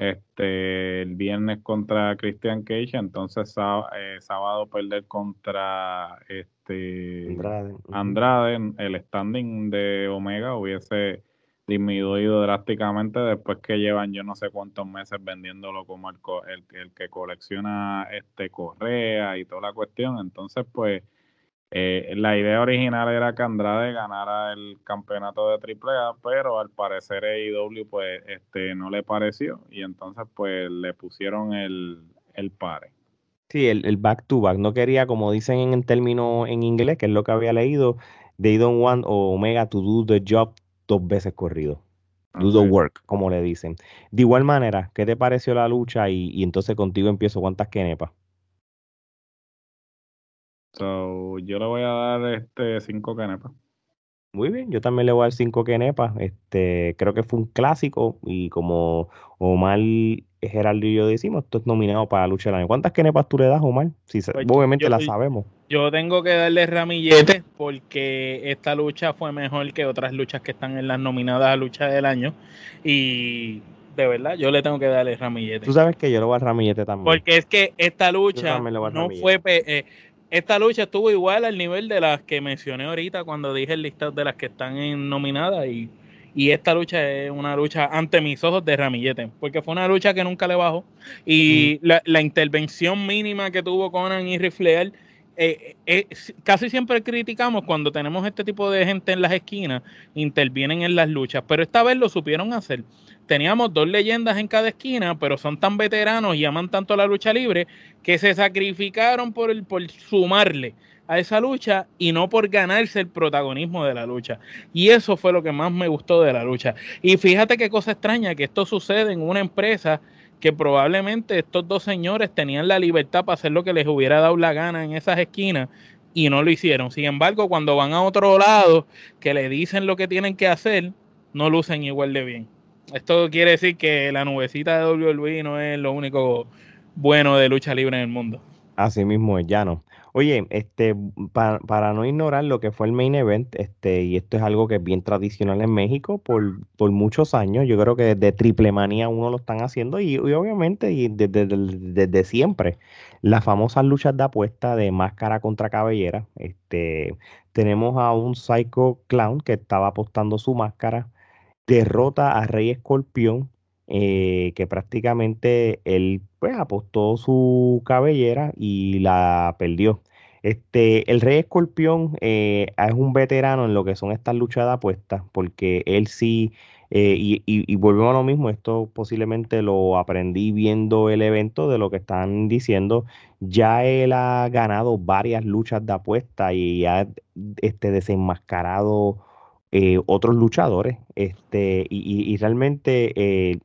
B: este el viernes contra Christian Cage, entonces eh, sábado perder contra este Andrade. el standing de Omega hubiese disminuido drásticamente después que llevan yo no sé cuántos meses vendiéndolo como el, el, que colecciona este correa y toda la cuestión, entonces pues eh, la idea original era que Andrade ganara el campeonato de AAA, pero al parecer AEW pues este no le pareció y entonces pues le pusieron el, el pare.
A: Sí, el, back to back. No quería, como dicen en el término en inglés, que es lo que había leído, they don't want Omega to do the job dos veces corrido. Do the work, como le dicen. De igual manera, ¿qué te pareció la lucha? Y, y entonces contigo empiezo, ¿cuántas kenepas?
B: So, yo le voy a dar este cinco kenepas.
A: Muy bien, yo también le voy a dar cinco kenepas. Este, creo que fue un clásico y como Omar, Gerardo y yo decimos, esto es nominado para la lucha del año. ¿Cuántas kenepas tú le das, Omar? Si, pues, obviamente la sabemos.
C: Yo tengo que darle ramillete porque esta lucha fue mejor que otras luchas que están en las nominadas a lucha del año y de verdad, yo le tengo que darle ramillete.
A: Tú sabes que yo le voy a dar ramillete también.
C: Porque es que esta lucha no fue... Eh, esta lucha estuvo igual al nivel de las que mencioné ahorita cuando dije el listado de las que están en nominadas y, esta lucha es una lucha ante mis ojos de ramillete, porque fue una lucha que nunca le bajó y la, intervención mínima que tuvo Conan y Rifleal eh, eh, casi siempre criticamos cuando tenemos este tipo de gente en las esquinas, intervienen en las luchas, pero esta vez lo supieron hacer teníamos dos leyendas en cada esquina, pero son tan veteranos y aman tanto la lucha libre que se sacrificaron por, el, por sumarle a esa lucha y no por ganarse el protagonismo de la lucha. Y eso fue lo que más me gustó de la lucha. Y fíjate qué cosa extraña, que esto sucede en una empresa que probablemente estos dos señores tenían la libertad para hacer lo que les hubiera dado la gana en esas esquinas, y no lo hicieron. Sin embargo, cuando van a otro lado, que le dicen lo que tienen que hacer, no lucen igual de bien. Esto quiere decir que la nubecita de WWE no es lo único bueno de lucha libre en el mundo.
A: Así mismo es, ya no. Oye, este, para, no ignorar lo que fue el main event, este, y esto es algo que es bien tradicional en México por, por muchos años, yo creo que desde Triple Manía uno lo están haciendo y, obviamente y desde, desde, siempre, las famosas luchas de apuesta de máscara contra cabellera, este, tenemos a un Psycho Clown que estaba apostando su máscara, derrota a Rey Escorpión, eh, que prácticamente él pues apostó su cabellera y la perdió. Este, el Rey Escorpión eh, es un veterano en lo que son estas luchas de apuestas, porque él sí, eh, y, y, volvemos a lo mismo, esto posiblemente lo aprendí viendo el evento de lo que están diciendo, ya él ha ganado varias luchas de apuesta y ha este, desenmascarado eh, otros luchadores. Este, y, realmente eh,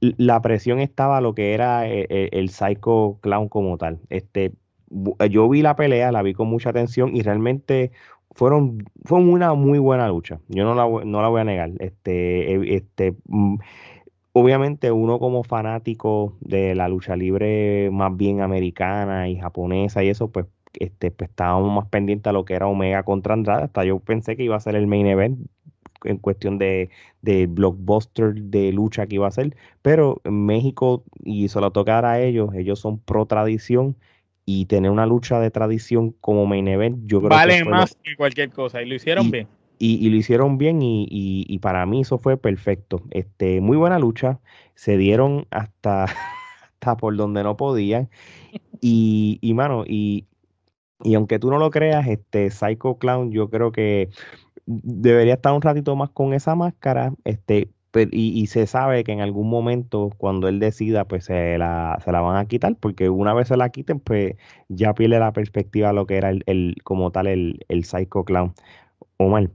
A: la presión estaba lo que era eh, el, Psycho Clown como tal. Este, yo vi la pelea, la vi con mucha atención y realmente fueron, fue una muy buena lucha. Yo no la, no la voy a negar. Este, este, mm, obviamente uno como fanático de la lucha libre más bien americana y japonesa y eso, pues este, pues, estábamos más pendientes a lo que era Omega contra Andrade. Hasta yo pensé que iba a ser el main event en cuestión de, blockbuster de lucha que iba a ser. Pero en México, y se lo tocar a ellos, ellos son pro tradición y tener una lucha de tradición como main event, yo creo
C: vale más que cualquier cosa y lo hicieron bien.
A: Y, lo hicieron bien y, y, para mí eso fue perfecto. Este, muy buena lucha, se dieron hasta, <laughs> hasta por donde no podían. Y, y mano, y, y aunque tú no lo creas, este Psycho Clown, yo creo que debería estar un ratito más con esa máscara, este, y, se sabe que en algún momento, cuando él decida, pues se la, se la van a quitar, porque una vez se la quiten, pues ya pierde la perspectiva lo que era el, el como tal el, el Psycho Clown. Omar.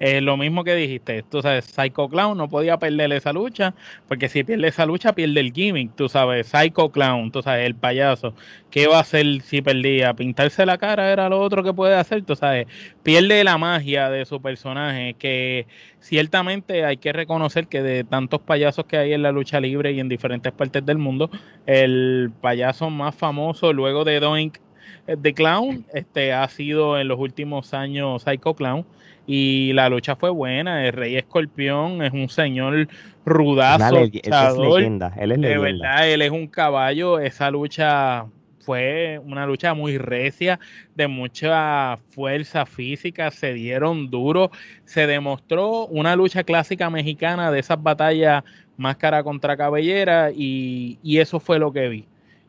C: Eh, lo mismo que dijiste, tú sabes, Psycho Clown no podía perder esa lucha, porque si pierde esa lucha, pierde el gimmick, tú sabes, Psycho Clown, tú sabes, el payaso, ¿qué va a hacer si perdía? Pintarse la cara era lo otro que puede hacer, tú sabes, pierde la magia de su personaje, que ciertamente hay que reconocer que de tantos payasos que hay en la lucha libre y en diferentes partes del mundo, el payaso más famoso luego de Doink The eh, Clown este, ha sido en los últimos años Psycho Clown y la lucha fue buena. El Rey Escorpión es un señor rudazo.
A: él es leyenda, él es
C: De verdad, él es un caballo. Esa lucha fue una lucha muy recia, de mucha fuerza física, se dieron duro, se demostró una lucha clásica mexicana de esas batallas máscara contra cabellera y, y eso fue lo que vi.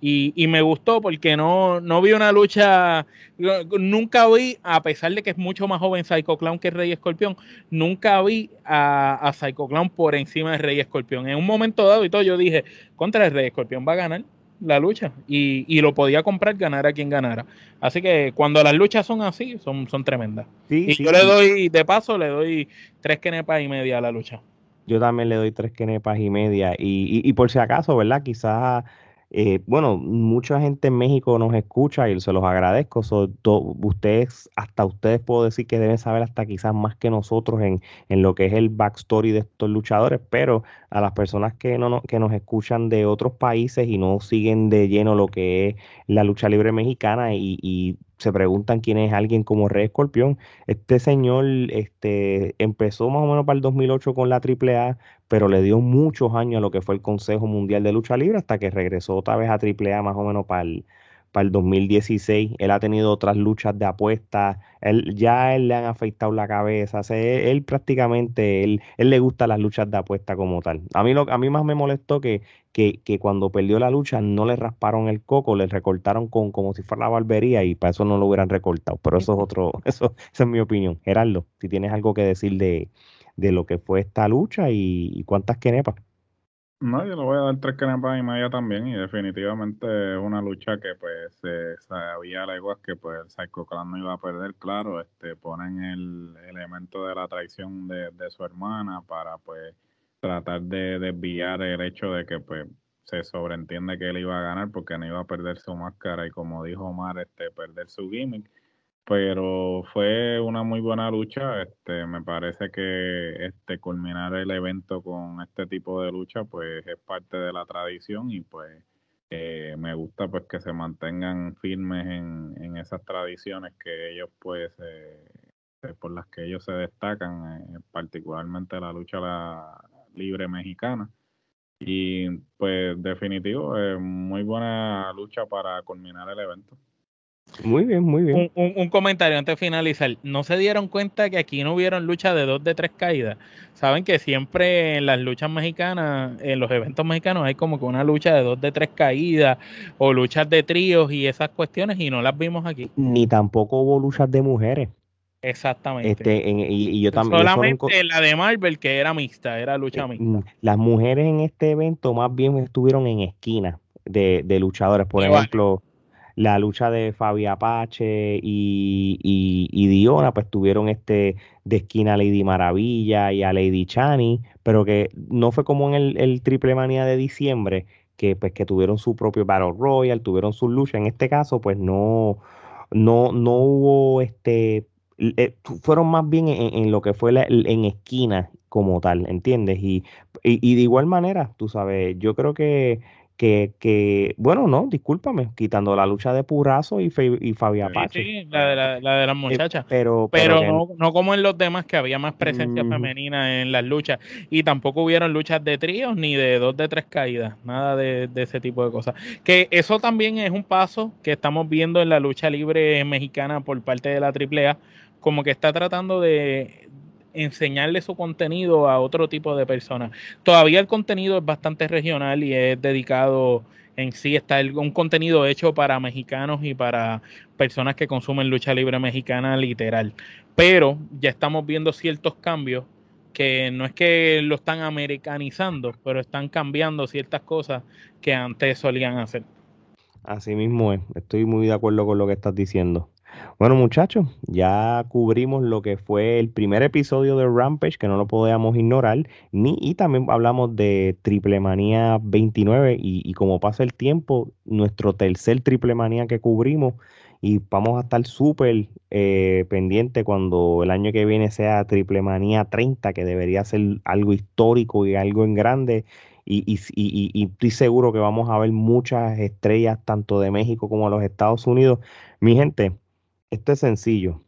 C: Y, me gustó porque no, no vi una lucha, nunca vi, a pesar de que es mucho más joven Psycho Clown que Rey Escorpión, nunca vi a, a Psycho Clown por encima de Rey Escorpión. En un momento dado y todo, yo dije, contra el Rey Escorpión va a ganar la lucha y, y, lo podía comprar, ganar a quien ganara. Así que cuando las luchas son así, son, son tremendas. y yo le doy, de paso, le doy tres quenepas y media a la lucha.
A: Yo también le doy tres quenepas y media. Y, y, y por si acaso, ¿verdad? Quizás eh, bueno, mucha gente en México nos escucha y se los agradezco. ustedes, hasta ustedes puedo decir que deben saber hasta quizás más que nosotros en, en, lo que es el backstory de estos luchadores, pero a las personas que, no, que nos escuchan de otros países y no siguen de lleno lo que es la lucha libre mexicana y, y se preguntan quién es alguien como Rey Escorpión. Este señor este, empezó más o menos para el 2008 con la AAA, pero le dio muchos años a lo que fue el Consejo Mundial de Lucha Libre hasta que regresó otra vez a AAA más o menos para el, para el 2016. Él ha tenido otras luchas de apuestas. Él, ya él le han afeitado la cabeza. él, prácticamente, él, él le gusta las luchas de apuesta como tal. A mí, lo, a mí más me molestó que, que, que, cuando perdió la lucha no le rasparon el coco, le recortaron con como si fuera la barbería y para eso no lo hubieran recortado. Pero eso es otro, <laughs> eso, esa es mi opinión. Gerardo, si tienes algo que decir de, de lo que fue esta lucha y, y cuántas quenepas.
B: No, yo le voy a dar tres canepas y media también y definitivamente es una lucha que pues se sabía leguas que pues el Psycho Clan no iba a perder, claro, este ponen el elemento de la traición de, su hermana para pues tratar de desviar el hecho de que pues se sobreentiende que él iba a ganar porque no iba a perder su máscara y como dijo Omar, este perder su gimmick pero fue una muy buena lucha. Este, me parece que este culminar el evento con este tipo de lucha, pues es parte de la tradición y pues eh, me gusta pues que se mantengan firmes en, en esas tradiciones que ellos pues eh, por las que ellos se destacan, eh, particularmente la lucha libre mexicana. Y pues definitivo, es muy buena lucha para culminar el evento.
A: Muy bien, muy bien.
C: Un, comentario antes de finalizar. ¿No se dieron cuenta que aquí no hubieron lucha de dos de tres caídas? Saben que siempre en las luchas mexicanas, en los eventos mexicanos, hay como que una lucha de dos de tres caídas o luchas de tríos y esas cuestiones y no las vimos aquí.
A: Ni tampoco hubo luchas de mujeres.
C: Exactamente.
A: Este, y, yo también.
C: Solamente la de Marvel, que era mixta, era lucha eh, mixta.
A: Las mujeres en este evento más bien estuvieron en esquina de, de luchadores. Por ejemplo, la lucha de Fabi Apache y, y, Diona, pues tuvieron este de esquina a Lady Maravilla y a Lady Chani, pero que no fue como en el, el Triple Manía de diciembre, que pues que tuvieron su propio Battle Royal, tuvieron su lucha. En este caso, pues no, no, no hubo este eh, fueron más bien en, lo que fue en esquina como tal, ¿entiendes? Y, y, de igual manera, tú sabes, yo creo que, que, que, bueno, no, discúlpame, quitando la lucha de Purazo y, y Fabi Apache.
C: Sí, la de, la, la de las eh, muchachas.
A: pero
C: pero, no, no, como en los demás, que había más presencia femenina en las luchas. Y tampoco hubieron luchas de tríos ni de dos de tres caídas, nada de, de ese tipo de cosas. Que eso también es un paso que estamos viendo en la lucha libre mexicana por parte de la AAA como que está tratando de enseñarle su contenido a otro tipo de personas. Todavía el contenido es bastante regional y es dedicado en sí, está un contenido hecho para mexicanos y para personas que consumen lucha libre mexicana literal. Pero ya estamos viendo ciertos cambios que no es que lo están americanizando, pero están cambiando ciertas cosas que antes solían hacer.
A: Así mismo es, estoy muy de acuerdo con lo que estás diciendo. Bueno, muchachos, ya cubrimos lo que fue el primer episodio de Rampage, que no lo podíamos ignorar, ni, y también hablamos de Triple Manía 29, y, como pasa el tiempo, nuestro tercer Triple Manía que cubrimos, y vamos a estar súper eh, pendiente cuando el año que viene sea Triple Manía 30, que debería ser algo histórico y algo en grande. Y, y, y, y, estoy seguro que vamos a ver muchas estrellas tanto de México como de los Estados Unidos. Mi gente, esto es sencillo.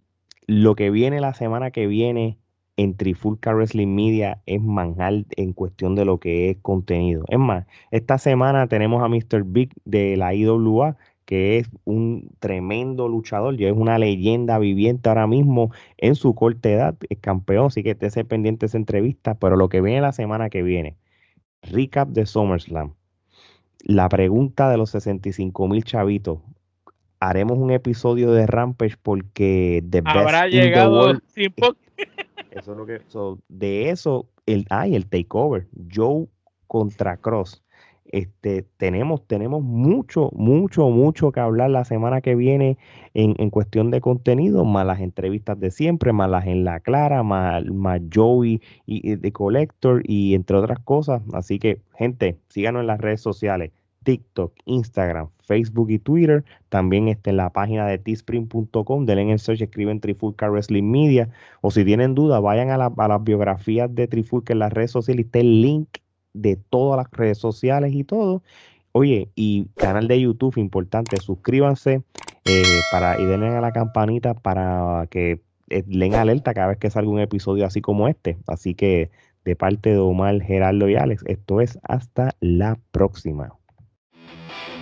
A: Lo que viene la semana que viene en Trifulca Wrestling Media es manjar en cuestión de lo que es contenido. Es más, esta semana tenemos a Mr. Big de la IWA, que es un tremendo luchador, ya es una leyenda viviente ahora mismo en su corta edad, es campeón, así que esté pendiente de esa entrevista, pero lo que viene la semana que viene, recap de SummerSlam, la pregunta de los 65 mil chavitos, haremos un episodio de Rampage porque
C: The Habrá llegado <laughs>
A: eso es lo que de eso el ay el takeover Joe contra Cross. Este tenemos tenemos mucho mucho mucho que hablar la semana que viene en, en cuestión de contenido más las entrevistas de siempre más las en la clara más, más Joey y, de Collector y entre otras cosas. Así que gente síganos en las redes sociales TikTok, Instagram, Facebook y Twitter. También está en la página de teespring.com. Denle en el search, escriben Trifulca Wrestling Media. O si tienen duda, vayan a, las biografías de Trifulca en las redes sociales. Está el link de todas las redes sociales y todo. Oye, y canal de YouTube, importante, suscríbanse eh, para, y denle a la campanita para que eh, den alerta cada vez que salga un episodio así como este. Así que de parte de Omar, Gerardo y Alex, esto es hasta la próxima. Thank you.